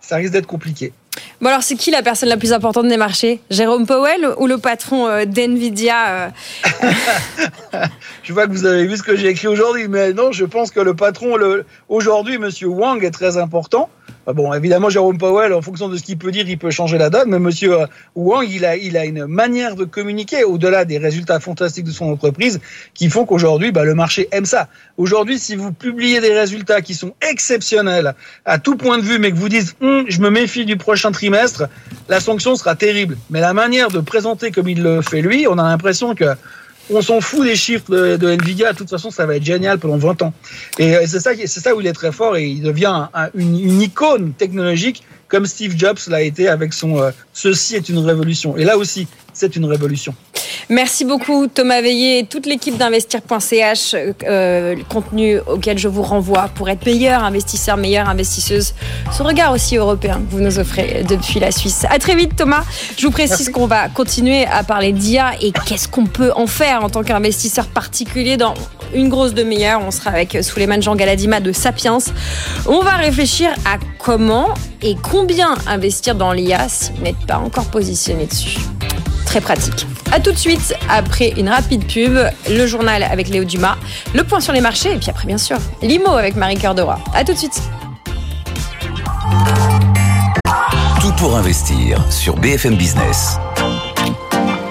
ça risque d'être compliqué. Bon alors c'est qui la personne la plus importante des marchés? Jérôme Powell ou le patron euh, d'NVIDIA euh, [LAUGHS] Je vois que vous avez vu ce que j'ai écrit aujourd'hui, mais non, je pense que le patron, le, aujourd'hui, Monsieur Wang est très important. Ah Bon, évidemment, Jérôme Powell, en fonction de ce qu'il peut dire, il peut changer la donne, mais Monsieur euh, Wang, il a, il a une manière de communiquer au-delà des résultats fantastiques de son entreprise qui font qu'aujourd'hui, bah, le marché aime ça. Aujourd'hui, si vous publiez des résultats qui sont exceptionnels à tout point de vue, mais que vous dites, Hum, je me méfie du prochain trimestre, la sanction sera terrible. Mais la manière de présenter comme il le fait lui, on a l'impression que on s'en fout des chiffres de, Nvidia. De toute façon, ça va être génial pendant 20 ans. Et euh, c'est ça, c'est ça où il est très fort et il devient un- un- une, une icône technologique comme Steve Jobs l'a été avec son euh, ceci est une révolution. Et là aussi, c'est une révolution. Merci beaucoup Thomas Veillé et toute l'équipe d'investir.ch, euh, le contenu auquel je vous renvoie pour être meilleur investisseur, meilleure investisseuse. Ce regard aussi européen que vous nous offrez depuis la Suisse. À très vite Thomas. Je vous précise qu'on va continuer à parler d'IA et qu'est-ce qu'on peut en faire en tant qu'investisseur particulier dans une grosse demi-heure. On sera avec Souleymane Jean Galadima de Sapiens. On va réfléchir à comment et combien investir dans l'IA si vous n'êtes pas encore positionné dessus très pratique. A tout de suite, après une rapide pub, le journal avec Léo Dumas, le point sur les marchés, et puis après, bien sûr, l'IMO avec Marie Cœur de Roi. A tout de suite. Tout pour investir sur BFM Business.